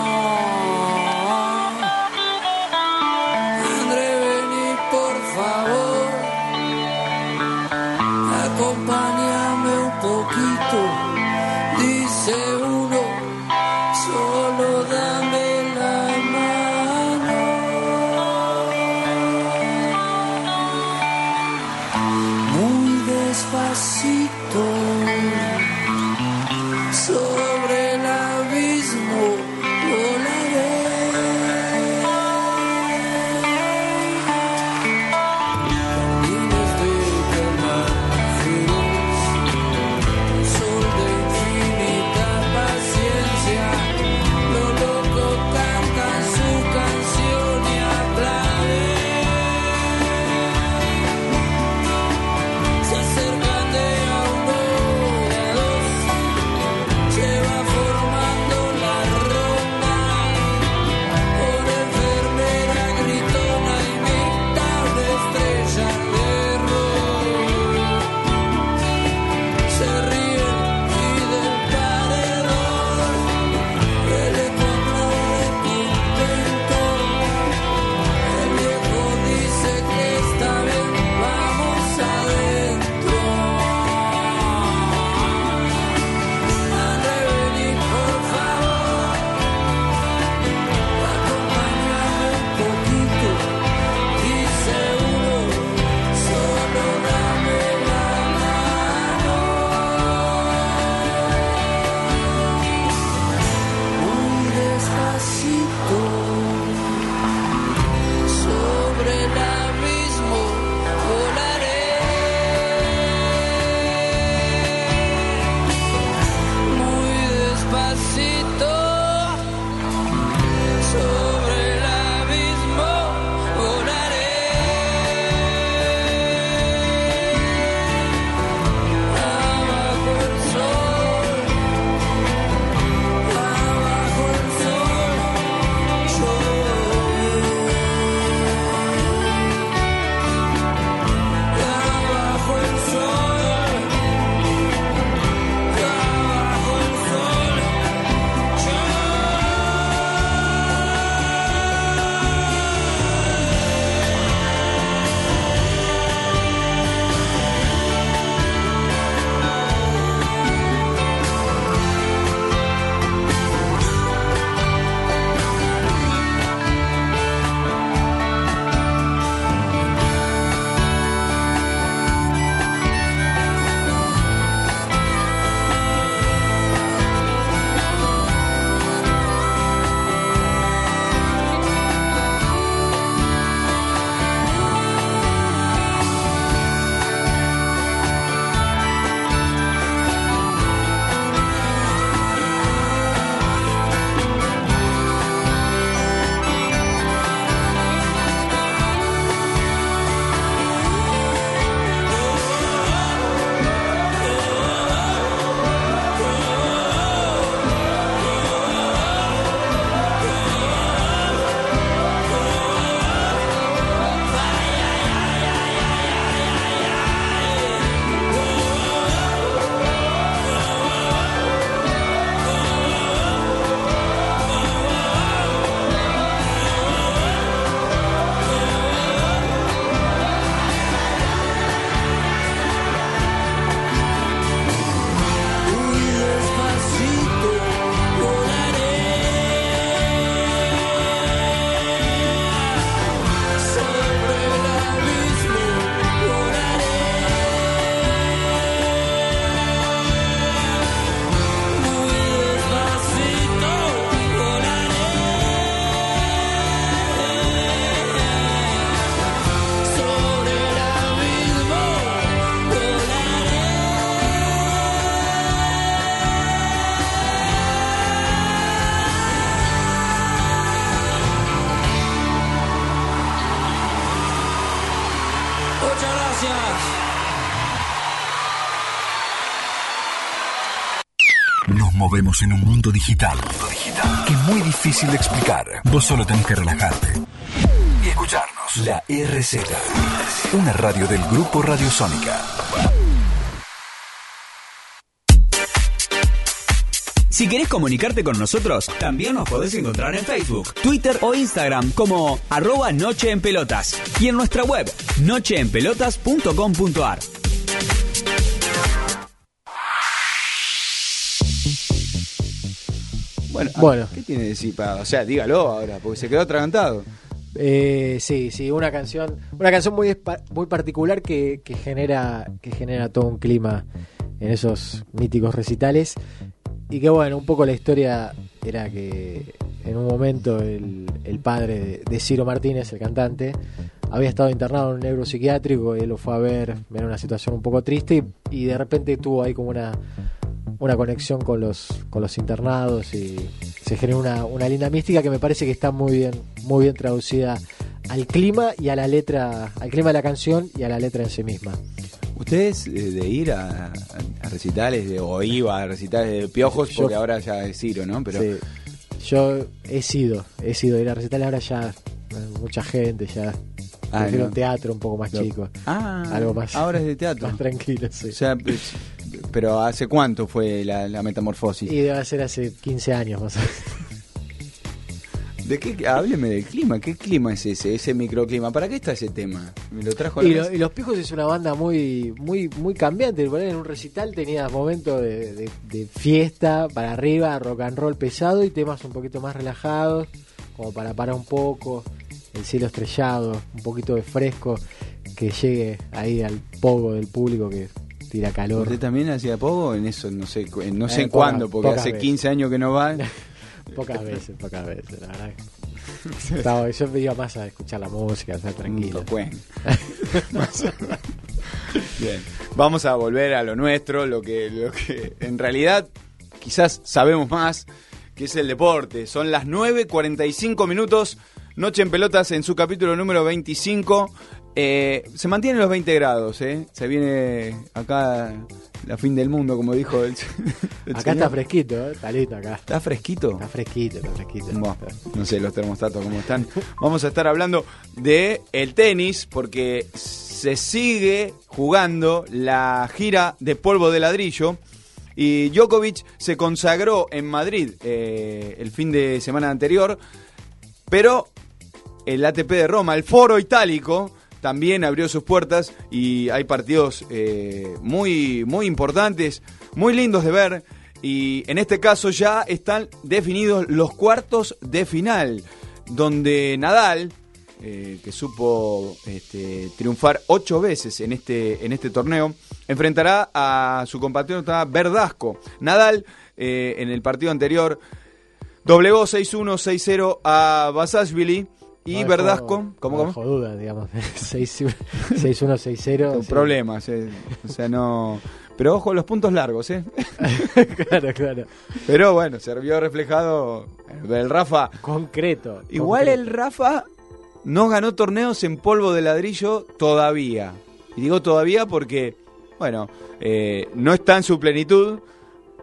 [SPEAKER 7] En un mundo digital, que es muy difícil de explicar. Vos solo tenés que relajarte y escucharnos. La RZ, una radio del grupo Radiosónica.
[SPEAKER 1] Si querés comunicarte con nosotros, también nos podés encontrar en Facebook, Twitter o Instagram como arroba Noche en Pelotas y en nuestra web nocheenpelotas.com.ar.
[SPEAKER 2] Bueno,
[SPEAKER 3] Bueno.
[SPEAKER 2] ¿qué tiene de decir? O sea, dígalo ahora, porque se quedó atragantado.
[SPEAKER 3] Eh, sí, sí, una canción, una canción muy muy particular que, que genera que genera todo un clima en esos míticos recitales y que bueno, un poco la historia era que en un momento el, el padre de, de Ciro Martínez, el cantante, había estado internado en un neuropsiquiátrico y él lo fue a ver, era una situación un poco triste y, y de repente tuvo ahí como una una conexión con los con los internados y se generó una, una linda mística que me parece que está muy bien muy bien traducida al clima y a la letra al clima de la canción y a la letra en sí misma
[SPEAKER 2] ¿Ustedes eh, de ir a, a recitales de, o iba a recitales de piojos?
[SPEAKER 3] Yo-
[SPEAKER 2] Porque ahora ya es Ciro, ¿no? Pero
[SPEAKER 3] Sí. yo he sido he sido ir a recital ahora ya eh, mucha gente ya
[SPEAKER 2] Ah, no.
[SPEAKER 3] un teatro un poco más chico
[SPEAKER 2] Ah,
[SPEAKER 3] algo más
[SPEAKER 2] ahora es de teatro.
[SPEAKER 3] más tranquilo sí.
[SPEAKER 2] O sea, pues, pero ¿hace cuánto fue la, la metamorfosis?
[SPEAKER 3] y debe ser hace 15 años más o menos
[SPEAKER 2] ¿De qué? Hábleme del clima. ¿Qué clima es ese? Ese microclima. ¿Para qué está ese tema? Me lo trajo a la
[SPEAKER 3] Y, lo- y Los Pijos es una banda muy muy muy cambiante. En un recital tenía momentos de, de- de fiesta para arriba, rock and roll pesado y temas un poquito más relajados, como para parar un poco, el cielo estrellado, un poquito de fresco que llegue ahí al pogo del público que tira calor.
[SPEAKER 2] ¿Usted también hacía poco? En eso no sé, no sé
[SPEAKER 3] Eh, poca-
[SPEAKER 2] cuándo, porque hace
[SPEAKER 3] veces.
[SPEAKER 2] 15 años que no va.
[SPEAKER 3] Pocas veces, pocas veces, la verdad. Estaba- yo me iba más a escuchar la música, a estar tranquilo.
[SPEAKER 2] Mm. Bien. Vamos a volver a lo nuestro, lo que, lo que en realidad quizás sabemos más, que es el deporte. Son las 9.45 minutos, Noche en Pelotas en su capítulo número 25. Eh, se mantienen los 20 grados, ¿eh? Se viene acá la fin del mundo, como dijo el, el
[SPEAKER 3] Acá
[SPEAKER 2] señor.
[SPEAKER 3] está fresquito, ¿eh? está lindo acá.
[SPEAKER 2] ¿Está fresquito?
[SPEAKER 3] Está fresquito, está fresquito.
[SPEAKER 2] Bueno, no sé los termostatos cómo están. Vamos a estar hablando de el tenis porque se sigue jugando la gira de polvo de ladrillo y Djokovic se consagró en Madrid eh, el fin de semana anterior, pero el ATP de Roma, el Foro Itálico, también abrió sus puertas y hay partidos eh, muy, muy importantes, muy lindos de ver. Y en este caso ya están definidos los cuartos de final, donde Nadal, eh, que supo este, triunfar ocho veces en este, en este torneo, enfrentará a su compatriota Verdasco. Nadal, eh, en el partido anterior, doblegó 6-1, 6-0 a Basashvili. Y
[SPEAKER 3] No
[SPEAKER 2] Verdasco, ¿cómo,
[SPEAKER 3] no
[SPEAKER 2] cómo?
[SPEAKER 3] dejó duda, digamos. 6-1, 6-0.
[SPEAKER 2] Con
[SPEAKER 3] sí.
[SPEAKER 2] problemas, eh. o sea, no... Pero ojo, los puntos largos, ¿eh?
[SPEAKER 3] claro, claro.
[SPEAKER 2] Pero bueno, se vio reflejado el Rafa.
[SPEAKER 3] Concreto.
[SPEAKER 2] Igual
[SPEAKER 3] concreto.
[SPEAKER 2] el Rafa no ganó torneos en polvo de ladrillo todavía. Y digo todavía porque, bueno, eh, no está en su plenitud,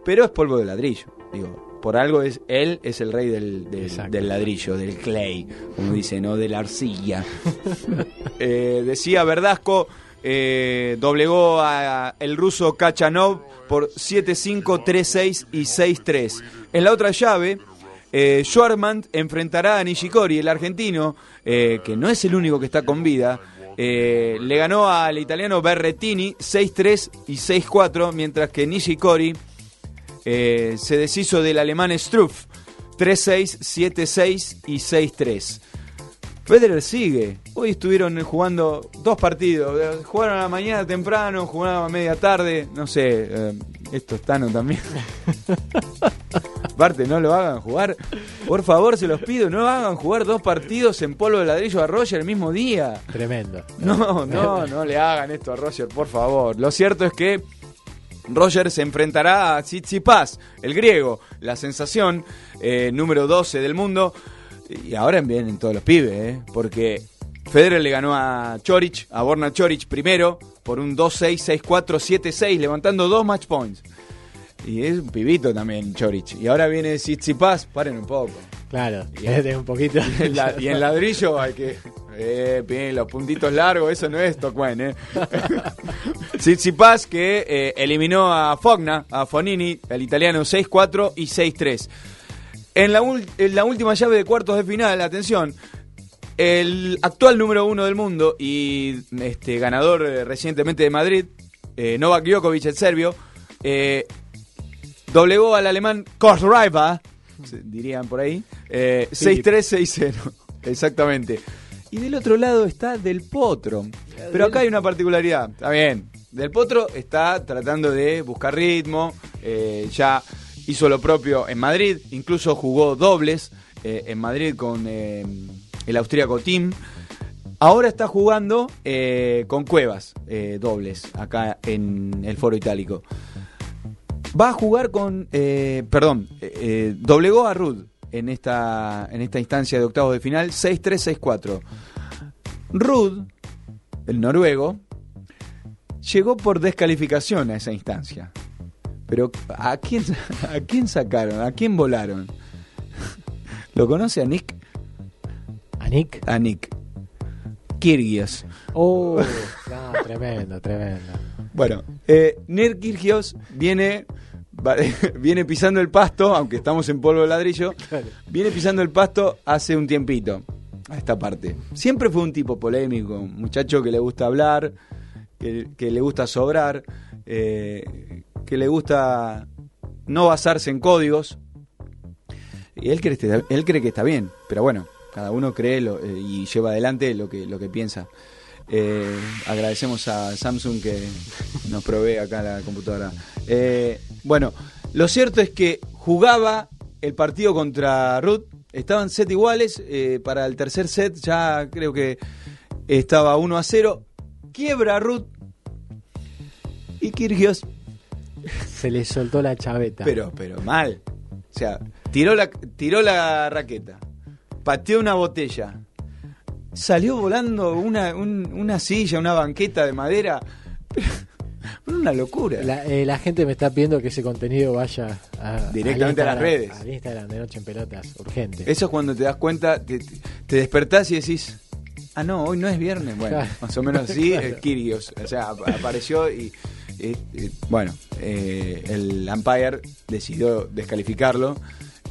[SPEAKER 2] pero es polvo de ladrillo. Digo, por algo es él es el rey del, del-
[SPEAKER 3] Exacto.
[SPEAKER 2] del ladrillo, del clay, como dicen, no de la arcilla. Eh, decía Verdasco, eh, doblegó a el ruso Kachanov por 7-5, 3-6 y 6-3. En la otra llave, eh, Schwarman enfrentará a Nishikori, el argentino, eh, que no es el único que está con vida. eh, le ganó al italiano Berrettini 6-3 y 6-4, mientras que Nishikori eh, se deshizo del alemán Struff 3-6, 7-6 y 6-3. Federer sigue. Hoy estuvieron jugando dos partidos. Eh, Jugaron a la mañana temprano, jugaron a media tarde. No sé, eh, esto es Tano también. Aparte, no lo hagan jugar. Por favor, se los pido, no hagan jugar dos partidos en polvo de ladrillo a Roger el mismo día.
[SPEAKER 3] Tremendo.
[SPEAKER 2] No, no, no le hagan esto a Roger, por favor. Lo cierto es que Roger se enfrentará a Tsitsipas, el griego, la sensación eh, número 12 del mundo. Y ahora vienen todos los pibes, ¿eh? porque Federer le ganó a Chorich, a Borna Chorich primero, por un 2-6, 6-4, 7-6, levantando dos match points. Y es un pibito también, Chorich. Y ahora viene Tsitsipas, paren un poco.
[SPEAKER 3] Claro, y un poquito.
[SPEAKER 2] Y en ladrillo hay que. Eh, bien, los puntitos largos, eso no es Tocuen, ¿eh? Tsitsipas que eh, eliminó a Fogna, a Fonini, el italiano 6-4 y 6-3. En la, en la última llave de cuartos de final, atención, el actual número uno del mundo y este ganador eh, recientemente de Madrid, eh, Novak Djokovic, el serbio, eh, doblegó al alemán Korsraiva, se- dirían por ahí, eh, 6-3-6-0. Exactamente. Y del otro lado está Del Potro. Pero acá hay una particularidad. Está bien. Del Potro está tratando de buscar ritmo. eh, ya hizo lo propio en Madrid. Incluso jugó dobles eh, en Madrid con eh, el austríaco Team. Ahora está jugando con Cuevas, dobles, acá en el Foro Itálico. Va a jugar con. perdón, doblegó a Rud en esta, en esta instancia de octavos de final, 6-3-6-4. Rud, el noruego, llegó por descalificación a esa instancia. Pero ¿a quién, ¿a quién sacaron? ¿A quién volaron? ¿Lo conoce a Nick?
[SPEAKER 3] ¿A Nick?
[SPEAKER 2] A Nick. Kirgios.
[SPEAKER 3] Oh, no, tremendo, tremendo.
[SPEAKER 2] Bueno, eh, Nick Kyrgios viene, viene pisando el pasto, aunque estamos en polvo de ladrillo, viene pisando el pasto hace un tiempito, a esta parte. Siempre fue un tipo polémico, un muchacho que le gusta hablar, que, que le gusta sobrar, eh, que le gusta no basarse en códigos. Y él cree, que está- él cree que está bien, pero bueno, cada uno cree lo- eh, y lleva adelante lo que, lo que piensa. Eh, agradecemos a Samsung que nos provee acá la computadora. Eh, bueno, lo cierto es que jugaba el partido contra Ruth, estaban set iguales, eh, para el tercer set ya creo que estaba 1 a 0, quiebra Ruth y Kirgios
[SPEAKER 3] Se le soltó la chaveta.
[SPEAKER 2] pero, pero mal. O sea, tiró la, tiró la raqueta, pateó una botella, salió volando una, un- una silla, una banqueta de madera. Pero una locura.
[SPEAKER 3] La, eh, la gente me está pidiendo que ese contenido vaya a,
[SPEAKER 2] Directamente a las redes.
[SPEAKER 3] Al Instagram de Noche en Pelotas, urgente.
[SPEAKER 2] Eso es cuando te das cuenta, te, te despertás y decís, ah, no, hoy no es viernes. Bueno,
[SPEAKER 3] Claro.
[SPEAKER 2] más o menos así,
[SPEAKER 3] Claro.
[SPEAKER 2] eh, Kyrgios. O sea, ap- apareció y, eh, eh, bueno, eh, el umpire decidió descalificarlo.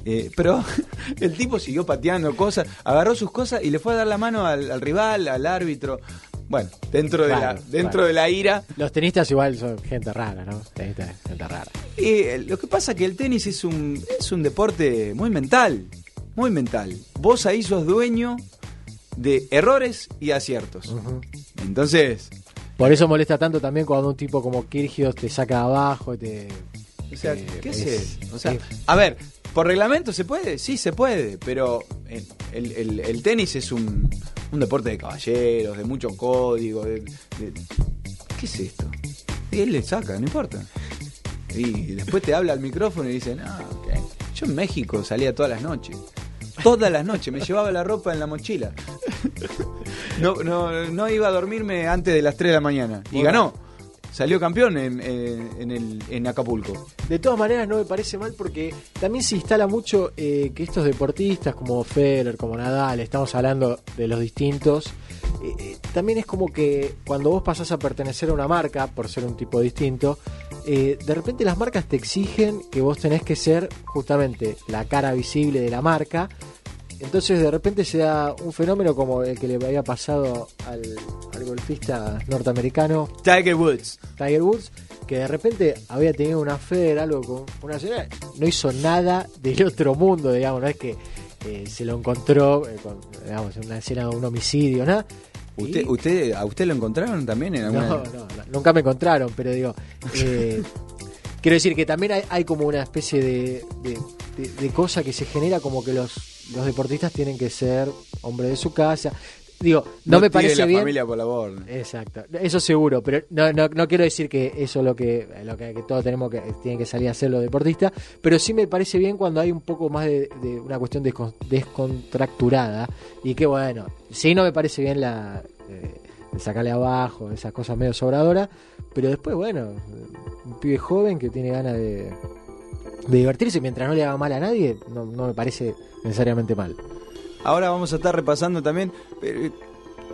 [SPEAKER 2] eh, pero el tipo siguió pateando cosas, agarró sus cosas y le fue a dar la mano al, al rival, al árbitro. Bueno, dentro de, la, dentro de la ira.
[SPEAKER 3] Los tenistas igual son gente rara, ¿no? Tenistas, gente rara.
[SPEAKER 2] Y eh, lo que pasa es que el tenis es un, es un deporte muy mental, muy mental. Vos ahí sos dueño de errores y aciertos. Entonces,
[SPEAKER 3] Por eso molesta tanto también cuando un tipo como Kirgios te saca de abajo, te...
[SPEAKER 2] o sea, ¿qué
[SPEAKER 3] es-
[SPEAKER 2] es? O sea, a ver, ¿por reglamento se puede? Sí, se puede, pero el, el- el- tenis es un, un deporte de caballeros, de mucho código. de- de- ¿Qué es esto? Y él le saca, no importa. Y después te habla al micrófono y dice, no, ok". yo en México salía todas las noches. Todas las noches, me llevaba la ropa en la mochila. No, no, no iba a dormirme antes de las 3 de la mañana. Y ganó. Salió campeón en, en- en el, en Acapulco.
[SPEAKER 3] De todas maneras no me parece mal porque también se instala mucho eh, que estos deportistas como Federer, como Nadal, estamos hablando de los distintos, eh, eh, también es como que cuando vos pasás a pertenecer a una marca, por ser un tipo distinto, eh, de repente las marcas te exigen que vos tenés que ser justamente la cara visible de la marca. Entonces de repente se da un fenómeno como el que le había pasado al, al golfista norteamericano
[SPEAKER 2] Tiger Woods.
[SPEAKER 3] Tiger Woods, que de repente había tenido una fe, algo con una señora, no hizo nada del otro mundo, digamos, no es que eh, se lo encontró eh, con, digamos, en una escena de un homicidio, nada.
[SPEAKER 2] ¿Usted,
[SPEAKER 3] Y-
[SPEAKER 2] usted, ¿A usted lo encontraron también en
[SPEAKER 3] no, no, no, nunca me encontraron, pero digo, eh, quiero decir que también hay, hay como una especie de, de, de- de cosa que se genera como que los, los deportistas tienen que ser hombres de su casa. Digo, no, me parece
[SPEAKER 2] la
[SPEAKER 3] bien.
[SPEAKER 2] familia por la borda.
[SPEAKER 3] Exacto, eso seguro, pero no, no, no quiero decir que eso es lo que, lo que, que todos tenemos que tienen que salir a hacer los deportistas, pero sí me parece bien cuando hay un poco más de, de una cuestión descon- descontracturada y que bueno, sí no me parece bien la eh, sacarle abajo, esas cosas medio sobradoras, pero después bueno, un pibe joven que tiene ganas de, de divertirse mientras no le haga mal a nadie, no, no me parece necesariamente mal.
[SPEAKER 2] Ahora vamos a estar repasando también. Pero,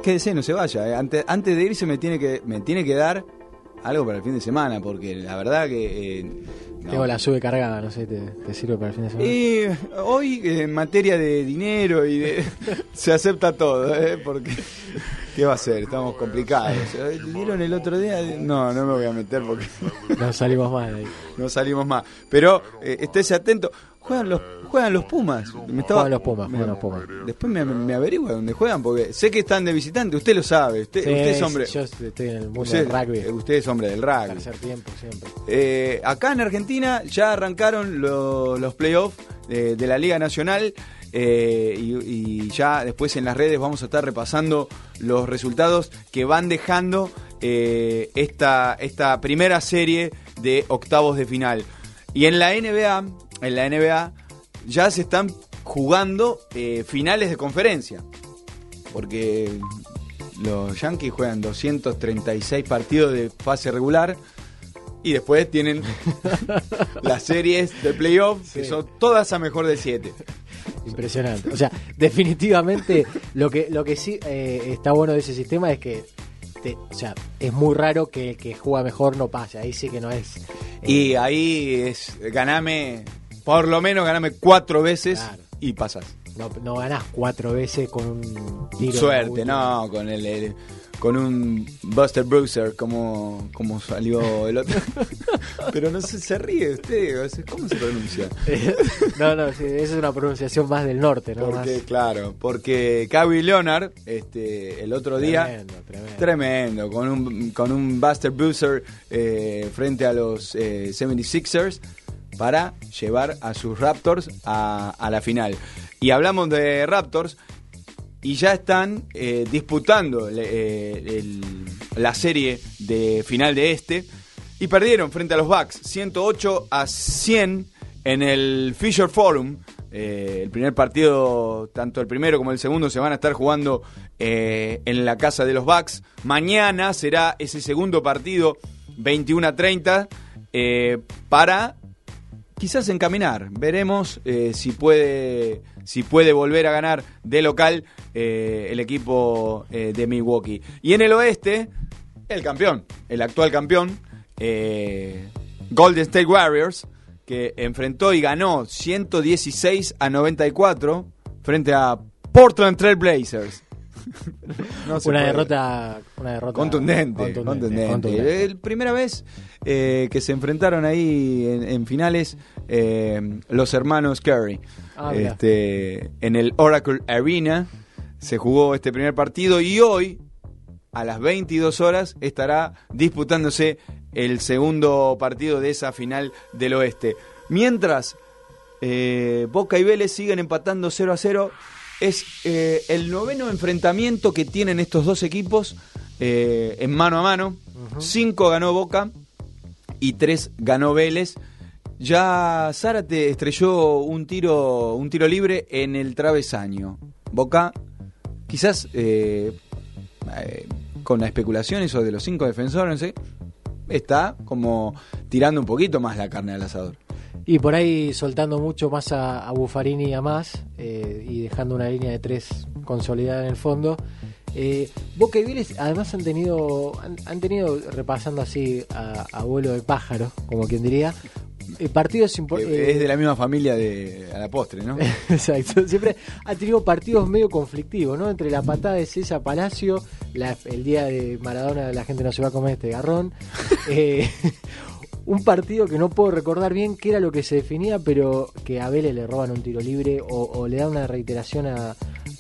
[SPEAKER 2] quédese, no se vaya. eh. Antes, antes de irse me tiene que me tiene que dar algo para el fin de semana, porque la verdad que. eh.
[SPEAKER 3] Tengo la sube cargada, no sé, ¿te, te sirve para el fin de semana?
[SPEAKER 2] Y hoy en materia de dinero y de se acepta todo, ¿eh? porque qué va a ser, estamos complicados. Eh, ¿Vieron el otro día? No, no me voy a meter porque
[SPEAKER 3] No salimos mal ahí.
[SPEAKER 2] no salimos más. Pero eh, estése atento. Juegan los juegan los Pumas. Me
[SPEAKER 3] Juegan los Pumas,
[SPEAKER 2] me-
[SPEAKER 3] juegan los Pumas.
[SPEAKER 2] Después me, me averigua dónde juegan porque sé que están de visitante. Usted lo sabe. Usted,
[SPEAKER 3] Sí,
[SPEAKER 2] usted es hombre.
[SPEAKER 3] Yo estoy en el mundo
[SPEAKER 2] Usted,
[SPEAKER 3] del rugby.
[SPEAKER 2] eh, usted es hombre del rugby.
[SPEAKER 3] Tercer tiempo siempre.
[SPEAKER 2] Eh, acá en Argentina ya arrancaron lo- los playoffs de, de la Liga Nacional eh, y, y ya después en las redes vamos a estar repasando los resultados que van dejando eh, esta, esta primera serie de octavos de final. Y en la NBA, en la NBA ya se están jugando eh, finales de conferencia. Porque los Yankees juegan 236 partidos de fase regular y después tienen las series de playoff que son todas a mejor de 7.
[SPEAKER 3] Impresionante. O sea, definitivamente lo que, lo que sí eh, está bueno de ese sistema es que te- o sea, es muy raro que el que juega mejor no pase. Ahí sí que no es. eh,
[SPEAKER 2] Y ahí es ganame, por lo menos ganame cuatro veces
[SPEAKER 3] Claro.
[SPEAKER 2] y pasas.
[SPEAKER 3] no, no ganás cuatro veces con un tiro.
[SPEAKER 2] Suerte, no, con el, el- con un Buster Bruiser como, como salió el otro. Pero no se ríe usted, ¿cómo se pronuncia?
[SPEAKER 3] no, no, sí, esa es una pronunciación más del norte, ¿no?
[SPEAKER 2] Porque,
[SPEAKER 3] Más-
[SPEAKER 2] claro, porque Kawhi Leonard, este, el otro día,
[SPEAKER 3] Tremendo, tremendo.
[SPEAKER 2] tremendo, con un, con un Buster Bruiser eh, frente a los eh, 76ers para llevar a sus Raptors a, la final. Y hablamos de Raptors y ya están eh, disputando eh, la serie de final de este y perdieron frente a los Bucks 108 a 100 en el Fisher Forum. Eh, el primer partido, tanto el primero como el segundo, se van a estar jugando en la casa de los Bucks. Mañana será ese segundo partido, 21 a 30, eh, para quizás encaminar. Veremos eh, si puede si puede volver a ganar de local eh, el equipo eh, de Milwaukee. Y en el oeste, el campeón, el actual campeón, Golden State Warriors, que enfrentó y ganó 116 a 94 frente a Portland Trail Blazers. No se
[SPEAKER 3] una
[SPEAKER 2] puede.
[SPEAKER 3] derrota, una derrota
[SPEAKER 2] Contundente, contundente.
[SPEAKER 3] contundente.
[SPEAKER 2] El primera vez eh, que se enfrentaron ahí en, en finales eh, los hermanos Curry.
[SPEAKER 3] Ah,
[SPEAKER 2] este, en el Oracle Arena se jugó este primer partido y hoy a las 22 horas estará disputándose el segundo partido de esa final del oeste. Mientras eh, Boca y Vélez siguen empatando 0 a 0. Es eh, el noveno enfrentamiento que tienen estos dos equipos eh, en mano a mano. Cinco ganó Boca y tres ganó Vélez. Ya Zárate estrelló un tiro, un tiro libre en el travesaño. Boca, quizás eh, con la especulación eso de los cinco defensores, está como tirando un poquito más la carne al asador.
[SPEAKER 3] Y por ahí soltando mucho más a, a Buffarini y a más, eh, y dejando una línea de tres consolidada en el fondo. Eh, Boca y Vélez además han tenido, han, han tenido repasando así a, a vuelo de pájaro, como quien diría, eh, partidos importantes.
[SPEAKER 2] es de la misma familia de a la postre, ¿no?
[SPEAKER 3] Exacto, siempre ha tenido partidos medio conflictivos, ¿no? Entre la patada de César Palacio, la- el día de Maradona la gente no se va a comer este garrón. Un partido que no puedo recordar bien qué era lo que se definía, pero que a Vélez le roban un tiro libre o, o le dan una reiteración a-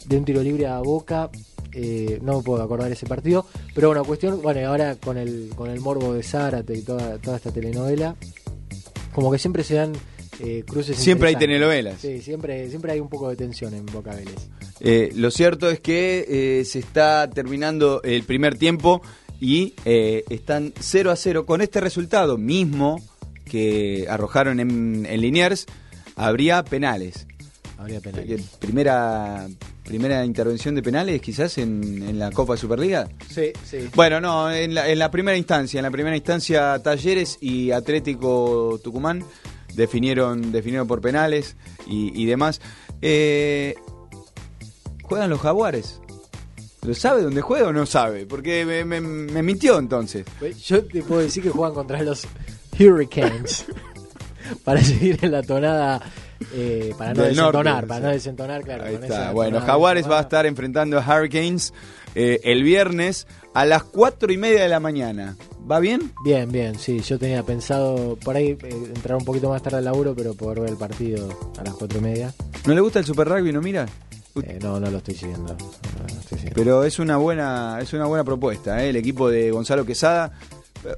[SPEAKER 3] de un tiro libre a Boca. Eh, no me puedo acordar ese partido, pero bueno, cuestión, bueno, y ahora con el, con el morbo de Zárate y toda, toda esta telenovela, como que siempre se dan eh, cruces.
[SPEAKER 2] Siempre hay telenovelas.
[SPEAKER 3] Sí, siempre, siempre hay un poco de tensión en Boca Vélez.
[SPEAKER 2] Eh, lo cierto es que eh, se está terminando el primer tiempo y eh, están 0 a 0. Con este resultado mismo que arrojaron en, en Liniers, habría penales.
[SPEAKER 3] Habría
[SPEAKER 2] Eh,
[SPEAKER 3] penales.
[SPEAKER 2] Primera, primera intervención de penales quizás en, en la Copa Superliga.
[SPEAKER 3] Sí, sí.
[SPEAKER 2] Bueno, no, en la, en la primera instancia, en la primera instancia Talleres y Atlético Tucumán definieron, definieron por penales y, y demás. Eh, ¿Juegan los jaguares? ¿Lo sabe dónde juega o no sabe? Porque me, me- me mintió entonces.
[SPEAKER 3] Yo te puedo decir que juegan contra los Hurricanes. para seguir en la tonada. eh, para no
[SPEAKER 2] Del
[SPEAKER 3] desentonar,
[SPEAKER 2] norte,
[SPEAKER 3] para
[SPEAKER 2] sí.
[SPEAKER 3] no desentonar, claro.
[SPEAKER 2] Ahí está. Bueno,
[SPEAKER 3] tonada
[SPEAKER 2] Jaguares va a estar enfrentando a Hurricanes eh, el viernes a las cuatro y media de la mañana. ¿Va bien?
[SPEAKER 3] Bien, bien, sí. Yo tenía pensado por ahí eh, entrar un poquito más tarde al laburo, pero poder ver el partido a las cuatro y media.
[SPEAKER 2] ¿No le gusta el Super Rugby? ¿No mira?
[SPEAKER 3] Eh, no, no lo estoy siguiendo. No, no lo estoy siguiendo.
[SPEAKER 2] Pero es una buena, es una buena propuesta, ¿eh? el equipo de Gonzalo Quesada.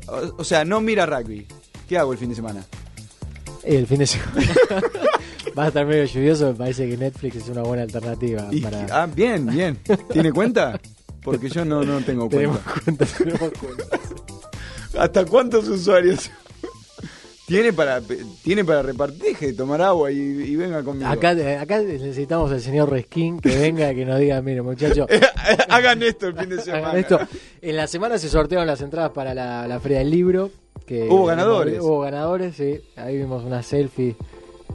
[SPEAKER 2] O, o sea, no mira rugby. ¿Qué hago el fin de semana?
[SPEAKER 3] El fin de semana va a estar medio lluvioso. Me parece que Netflix es una buena alternativa.
[SPEAKER 2] Y-
[SPEAKER 3] para...
[SPEAKER 2] Ah, bien, bien. ¿Tiene cuenta? Porque yo no, no tengo
[SPEAKER 3] tenemos
[SPEAKER 2] cuenta.
[SPEAKER 3] cuenta, tenemos cuenta.
[SPEAKER 2] ¿Hasta cuántos usuarios? Tiene para tiene para repartir, tomar agua y, y venga conmigo.
[SPEAKER 3] Acá, acá necesitamos al señor Reskin que venga y que nos diga, mire muchachos,
[SPEAKER 2] Hagan esto el fin de semana.
[SPEAKER 3] hagan esto. En la semana se sortearon las entradas para la, la Feria del Libro. Que
[SPEAKER 2] Hubo ganadores.
[SPEAKER 3] Hubo ganadores, sí. Ahí vimos una selfie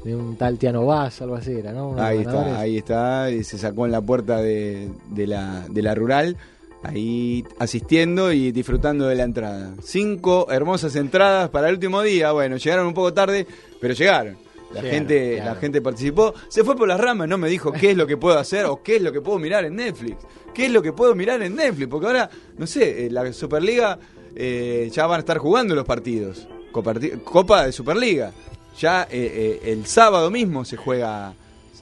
[SPEAKER 3] de un tal Tiano Vaz, algo así era, ¿no?
[SPEAKER 2] Ahí está, ahí está, y se sacó en la puerta de, de la, de la rural, ahí asistiendo y disfrutando de la entrada. Cinco hermosas entradas para el último día, bueno, llegaron un poco tarde, pero llegaron. La
[SPEAKER 3] Llegaron,
[SPEAKER 2] gente, la gente participó, se fue por las ramas, no me dijo qué es lo que puedo hacer o qué es lo que puedo mirar en Netflix. ¿Qué es lo que puedo mirar en Netflix? Porque ahora, no sé, eh, la Superliga eh, ya van a estar jugando los partidos. Copa de Superliga. Ya eh, eh, el sábado mismo se juega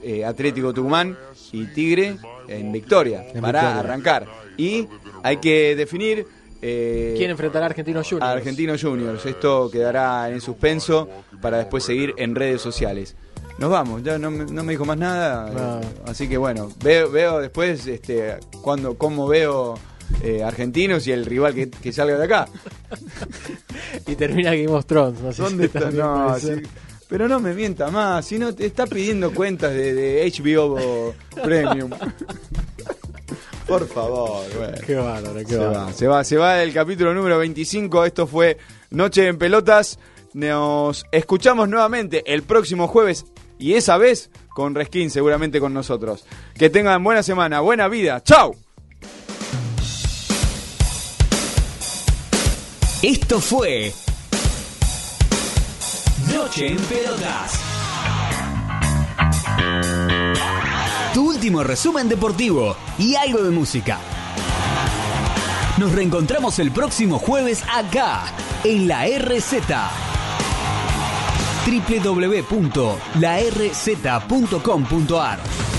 [SPEAKER 2] eh, Atlético Tucumán y Tigre en Victoria
[SPEAKER 3] En
[SPEAKER 2] para
[SPEAKER 3] Victoria.
[SPEAKER 2] arrancar. Y hay que definir eh,
[SPEAKER 3] ¿Quién enfrentará a Argentinos Juniors?
[SPEAKER 2] a Argentinos Juniors. Esto quedará en suspenso para después seguir en redes sociales. Nos vamos, ya no, me- no me dijo más nada.
[SPEAKER 3] No.
[SPEAKER 2] eh, Así que bueno, veo, veo después este, cuando, cómo veo eh, argentinos y el rival que, que salga de acá.
[SPEAKER 3] Y termina Game of Thrones. No sé
[SPEAKER 2] ¿Dónde
[SPEAKER 3] si
[SPEAKER 2] está? No, pero no me mienta más, si no te está pidiendo cuentas de, de HBO Premium. Por favor, bueno.
[SPEAKER 3] Qué bárbaro, qué
[SPEAKER 2] Se
[SPEAKER 3] bárbaro.
[SPEAKER 2] va, se va, se va el capítulo número 25. Esto fue Noche en Pelotas. Nos escuchamos nuevamente el próximo jueves y esa vez con Reskin, seguramente con nosotros. Que tengan buena semana, buena vida. ¡Chao!
[SPEAKER 1] Esto fue Noche en Pelotas. Tu último resumen deportivo y algo de música. Nos reencontramos el próximo jueves acá, en la RZ. www.larz.com.ar